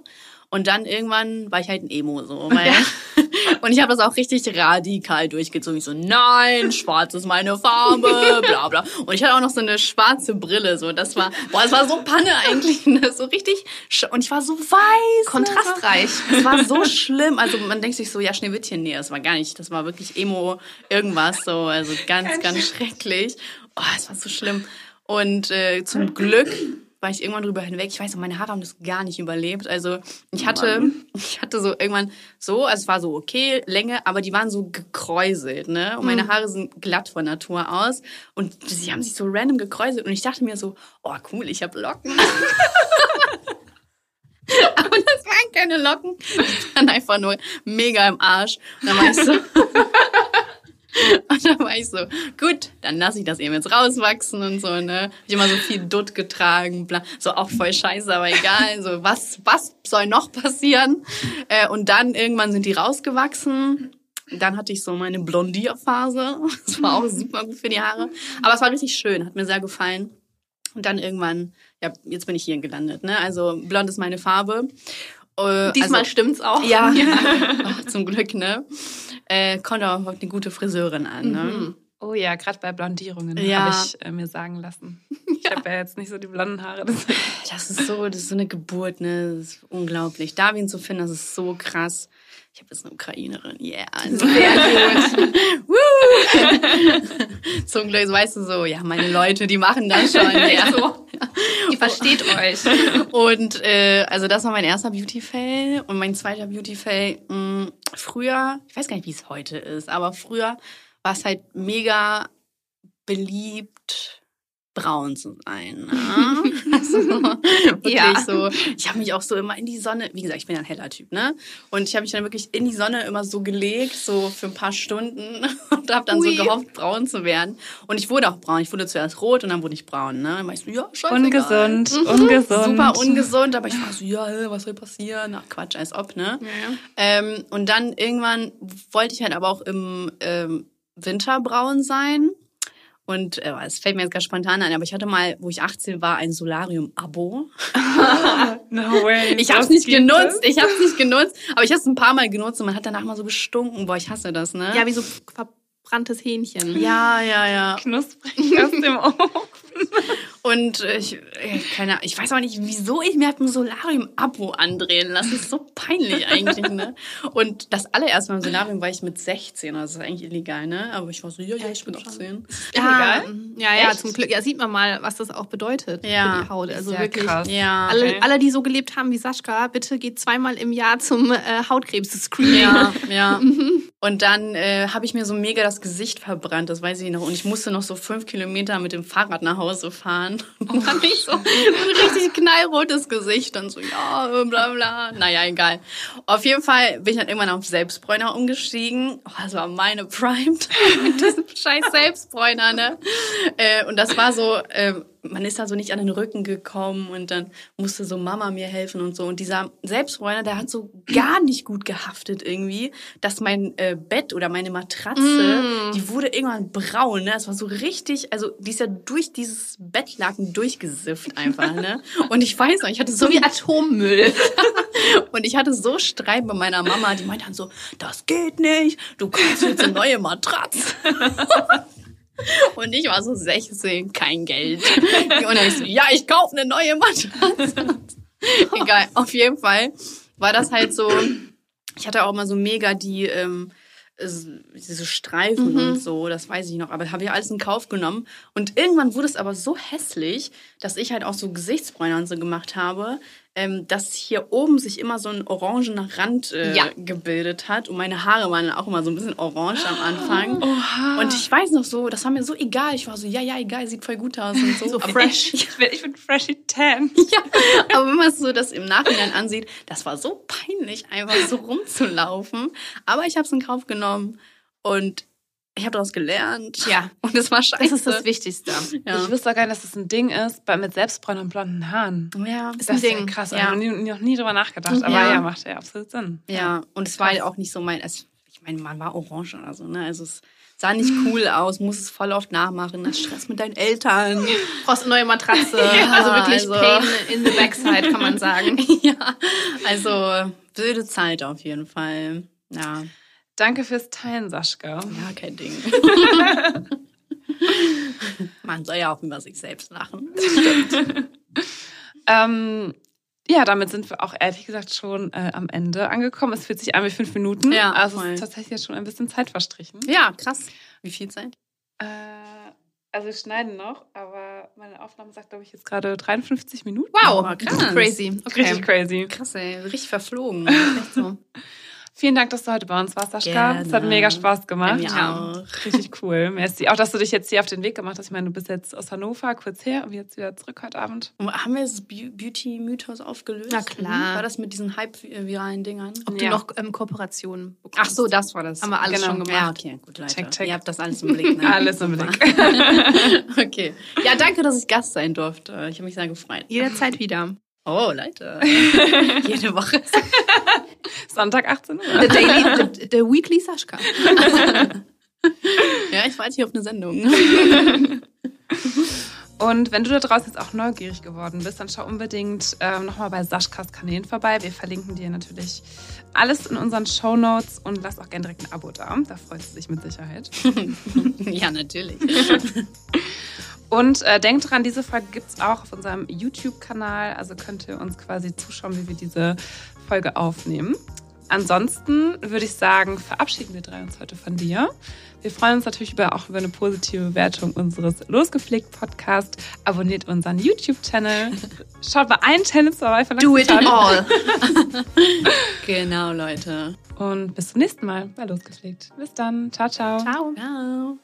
Und dann irgendwann war ich halt ein Emo so. Weil Und ich habe das auch richtig radikal durchgezogen. Ich so, nein, schwarz ist meine Farbe, bla bla. Und ich hatte auch noch so eine schwarze Brille. So, das war, boah, das war so Panne eigentlich. Ne? So richtig. Und ich war so weiß. Kontrastreich. Ne? Es war so schlimm. Also man denkt sich so, ja, Schneewittchen, nee, das war gar nicht. Das war wirklich Emo irgendwas so. Also ganz, ganz schrecklich. Oh, es war so schlimm. Und äh, zum Glück war ich irgendwann drüber hinweg. Ich weiß noch, meine Haare haben das gar nicht überlebt. Also ich hatte, ich hatte so irgendwann so, also es war so okay, Länge, aber die waren so gekräuselt, ne? Und meine Haare sind glatt von Natur aus. Und sie haben sich so random gekräuselt. Und ich dachte mir so, oh cool, ich habe Locken. aber das waren keine Locken. Die waren einfach nur mega im Arsch. Und dann war ich so. Und dann war ich so, gut, dann lasse ich das eben jetzt rauswachsen und so, ne? Hab ich immer so viel Dutt getragen, bla. So auch voll scheiße, aber egal. So, was, was soll noch passieren? Äh, und dann irgendwann sind die rausgewachsen. Dann hatte ich so meine Blondierphase. Das war auch super gut für die Haare. Aber es war richtig schön, hat mir sehr gefallen. Und dann irgendwann, ja, jetzt bin ich hier gelandet, ne? Also blond ist meine Farbe. Äh, Diesmal also, stimmt's auch. ja, Ach, zum Glück, ne? Äh, kommt auch eine gute Friseurin an, ne? Oh ja, gerade bei Blondierungen Ja. habe ich äh, mir sagen lassen. Ich habe ja jetzt nicht so die blonden Haare. Das ist so, das ist so eine Geburt, ne? Das ist unglaublich. Darwin zu finden, das ist so krass. Ich habe jetzt eine Ukrainerin, yeah. Also sehr gut. Woo! Zum Glück, weißt du so, ja, meine Leute, die machen das schon. Ja. So. Die versteht euch. Und äh, also das war mein erster Beauty-Fail. Und mein zweiter Beauty-Fail, mh, früher, ich weiß gar nicht, wie es heute ist, aber früher war es halt mega beliebt, braun zu sein. Ne? also, wirklich Ja. so. Ich habe mich auch so immer in die Sonne, wie gesagt, ich bin ja ein heller Typ, ne? Und ich habe mich dann wirklich in die Sonne immer so gelegt, so für ein paar Stunden und habe dann Ui. so gehofft, braun zu werden. Und ich wurde auch braun. Ich wurde zuerst rot und dann wurde ich braun, ne? Dann war ich so, ja, scheißegal. Ungesund, ungesund. Super ungesund, aber ich war so, ja, was soll passieren? Ach Quatsch, als ob, ne? Ähm, und dann irgendwann wollte ich halt aber auch im ähm, Winter braun sein. Und äh, es fällt mir jetzt ganz spontan ein, aber ich hatte mal, wo ich 18 war, ein Solarium-Abo. No way. Ich habe es Das nicht gibt genutzt, es? ich habe es nicht genutzt, aber ich habe es ein paar Mal genutzt und man hat danach mal so gestunken. Boah, ich hasse das, ne? Ja, wie so verbranntes Hähnchen. ja, ja, ja. Knusprig aus dem Ofen. Und ich, äh, keine Ahnung, ich weiß auch nicht, wieso ich mir halt ein Solarium-Abo andrehen lasse. Das ist so peinlich eigentlich, ne? Und das allererste Mal im Solarium war ich mit 16, also das ist eigentlich illegal, ne? Aber ich war so, ja, ja, ich bin 18. Ja, Illegal? ja, ja, Echt? zum Glück. Ja, sieht man mal, was das auch bedeutet Ja. für die Haut. Also Sehr wirklich. krass. Ja. Alle, Okay. alle, die so gelebt haben wie Sascha, bitte geht zweimal im Jahr zum äh, Hautkrebs-Screening. Ja, ja. Und dann äh, habe ich mir so mega das Gesicht verbrannt, das weiß ich noch. Und ich musste noch so fünf Kilometer mit dem Fahrrad nach Hause fahren. Und dann hatte ich so ein richtig knallrotes Gesicht und so, ja, bla bla. Naja, egal. Auf jeden Fall bin ich dann irgendwann auf Selbstbräuner umgestiegen. Oh, das war meine Prime mit diesem scheiß Selbstbräuner, ne? Äh, und das war so, äh, man ist da so nicht an den Rücken gekommen und dann musste so Mama mir helfen und so. Und dieser Selbstbräuner, der hat so gar nicht gut gehaftet irgendwie, dass mein äh, Bett oder meine Matratze, die wurde irgendwann braun, ne? Es war so richtig, also die ist ja durch dieses Bettlaken durchgesifft einfach, ne? Und ich weiß noch, ich hatte so So wie Atommüll. und ich hatte so Streit mit meiner Mama, die meinte dann so, das geht nicht, du kaufst jetzt eine neue Matratze. Und ich war so 16, kein Geld. Und dann ich so, ja, ich kaufe eine neue Matratze. Egal, auf jeden Fall war das halt so, ich hatte auch immer so mega die, ähm, es- diese Streifen und so, das weiß ich noch, aber habe ich alles in Kauf genommen. Und irgendwann wurde es aber so hässlich, dass ich halt auch so Gesichtsbräuner und so gemacht habe, ähm, dass hier oben sich immer so ein orangener Rand äh, Ja. gebildet hat. Und meine Haare waren auch immer so ein bisschen orange am Anfang. Und ich weiß noch so, das war mir so egal. Ich war so, ja, ja, egal, sieht voll gut aus und so. So fresh. Ich bin, ich bin freshy tan. ja, aber wenn man es so das im Nachhinein ansieht, das war so peinlich, einfach so rumzulaufen. Aber ich habe es in Kauf genommen und ich habe daraus gelernt. Ja. Und es war scheiße. Das ist das Wichtigste. Ja. Ich wusste auch gar nicht, dass das ein Ding ist, bei, mit Selbstbräunen und blonden Haaren. ja, Ist Das ein ist ja Ding. krass. Ja. Ich habe noch nie, drüber nachgedacht. Aber Ja. ja, macht ja absolut Sinn. ja, und es war halt auch nicht so mein, es, ich meine, man war orange oder so, ne? Also es sah nicht cool aus, muss es voll oft nachmachen. Das Stress mit deinen Eltern. Brauchst eine neue Matratze. also wirklich also- Pain in the backside, kann man sagen. ja, also wilde Zeit auf jeden Fall. Ja. Danke fürs Teilen, Sascha. Ja, kein Ding. Man soll ja auch über sich selbst lachen. Ähm, ja, damit sind wir auch ehrlich gesagt schon äh, am Ende angekommen. Es fühlt sich an wie fünf Minuten. Ja, also voll. es ist tatsächlich jetzt schon ein bisschen Zeit verstrichen. Ja, krass. Wie viel Zeit? Äh, also wir schneiden noch, aber meine Aufnahme sagt, glaube ich, jetzt gerade 53 Minuten. Wow, krass. crazy. Okay. Richtig crazy. Krass, ey. Richtig verflogen. Echt so. Vielen Dank, dass du heute bei uns warst, Sascha. Gerne. Es hat mega Spaß gemacht. Mir auch. Richtig cool. Merci. Auch, dass du dich jetzt hier auf den Weg gemacht hast. Ich meine, du bist jetzt aus Hannover kurz her und jetzt wieder zurück heute Abend. Und haben wir das Beau- Beauty-Mythos aufgelöst? Na klar. War das mit diesen halb-viralen Dingern? Ob du Ja. noch ähm, Kooperationen bekommst. Ach so, das war das. Haben wir alles Genau. schon Ja, gemacht. okay, gut, Leute. Check, check. Ihr habt das alles im Blick. Ne? Alles im Blick. okay. Ja, danke, dass ich Gast sein durfte. Ich habe mich sehr gefreut. Jederzeit wieder. Oh, Leute. Jede Woche. Sonntag 18 Uhr. The Daily, the, the Weekly Sascha. Ja, ich warte hier auf eine Sendung. Und wenn du da draußen jetzt auch neugierig geworden bist, dann schau unbedingt ähm, nochmal bei Saschkas Kanälen vorbei. Wir verlinken dir natürlich alles in unseren Show Notes und lass auch gerne direkt ein Abo da. Da freust du dich mit Sicherheit. ja, natürlich. Und äh, denkt dran, diese Folge gibt es auch auf unserem YouTube-Kanal. Also könnt ihr uns quasi zuschauen, wie wir diese Folge aufnehmen. Ansonsten würde ich sagen, verabschieden wir drei uns heute von dir. Wir freuen uns natürlich über, auch über eine positive Bewertung unseres Losgepflegt Podcast. Abonniert unseren YouTube-Channel. Schaut bei allen Channels vorbei. Do it all. genau, Leute. Und bis zum nächsten Mal bei Losgepflegt. Bis dann. Ciao, ciao. Ciao. Ciao.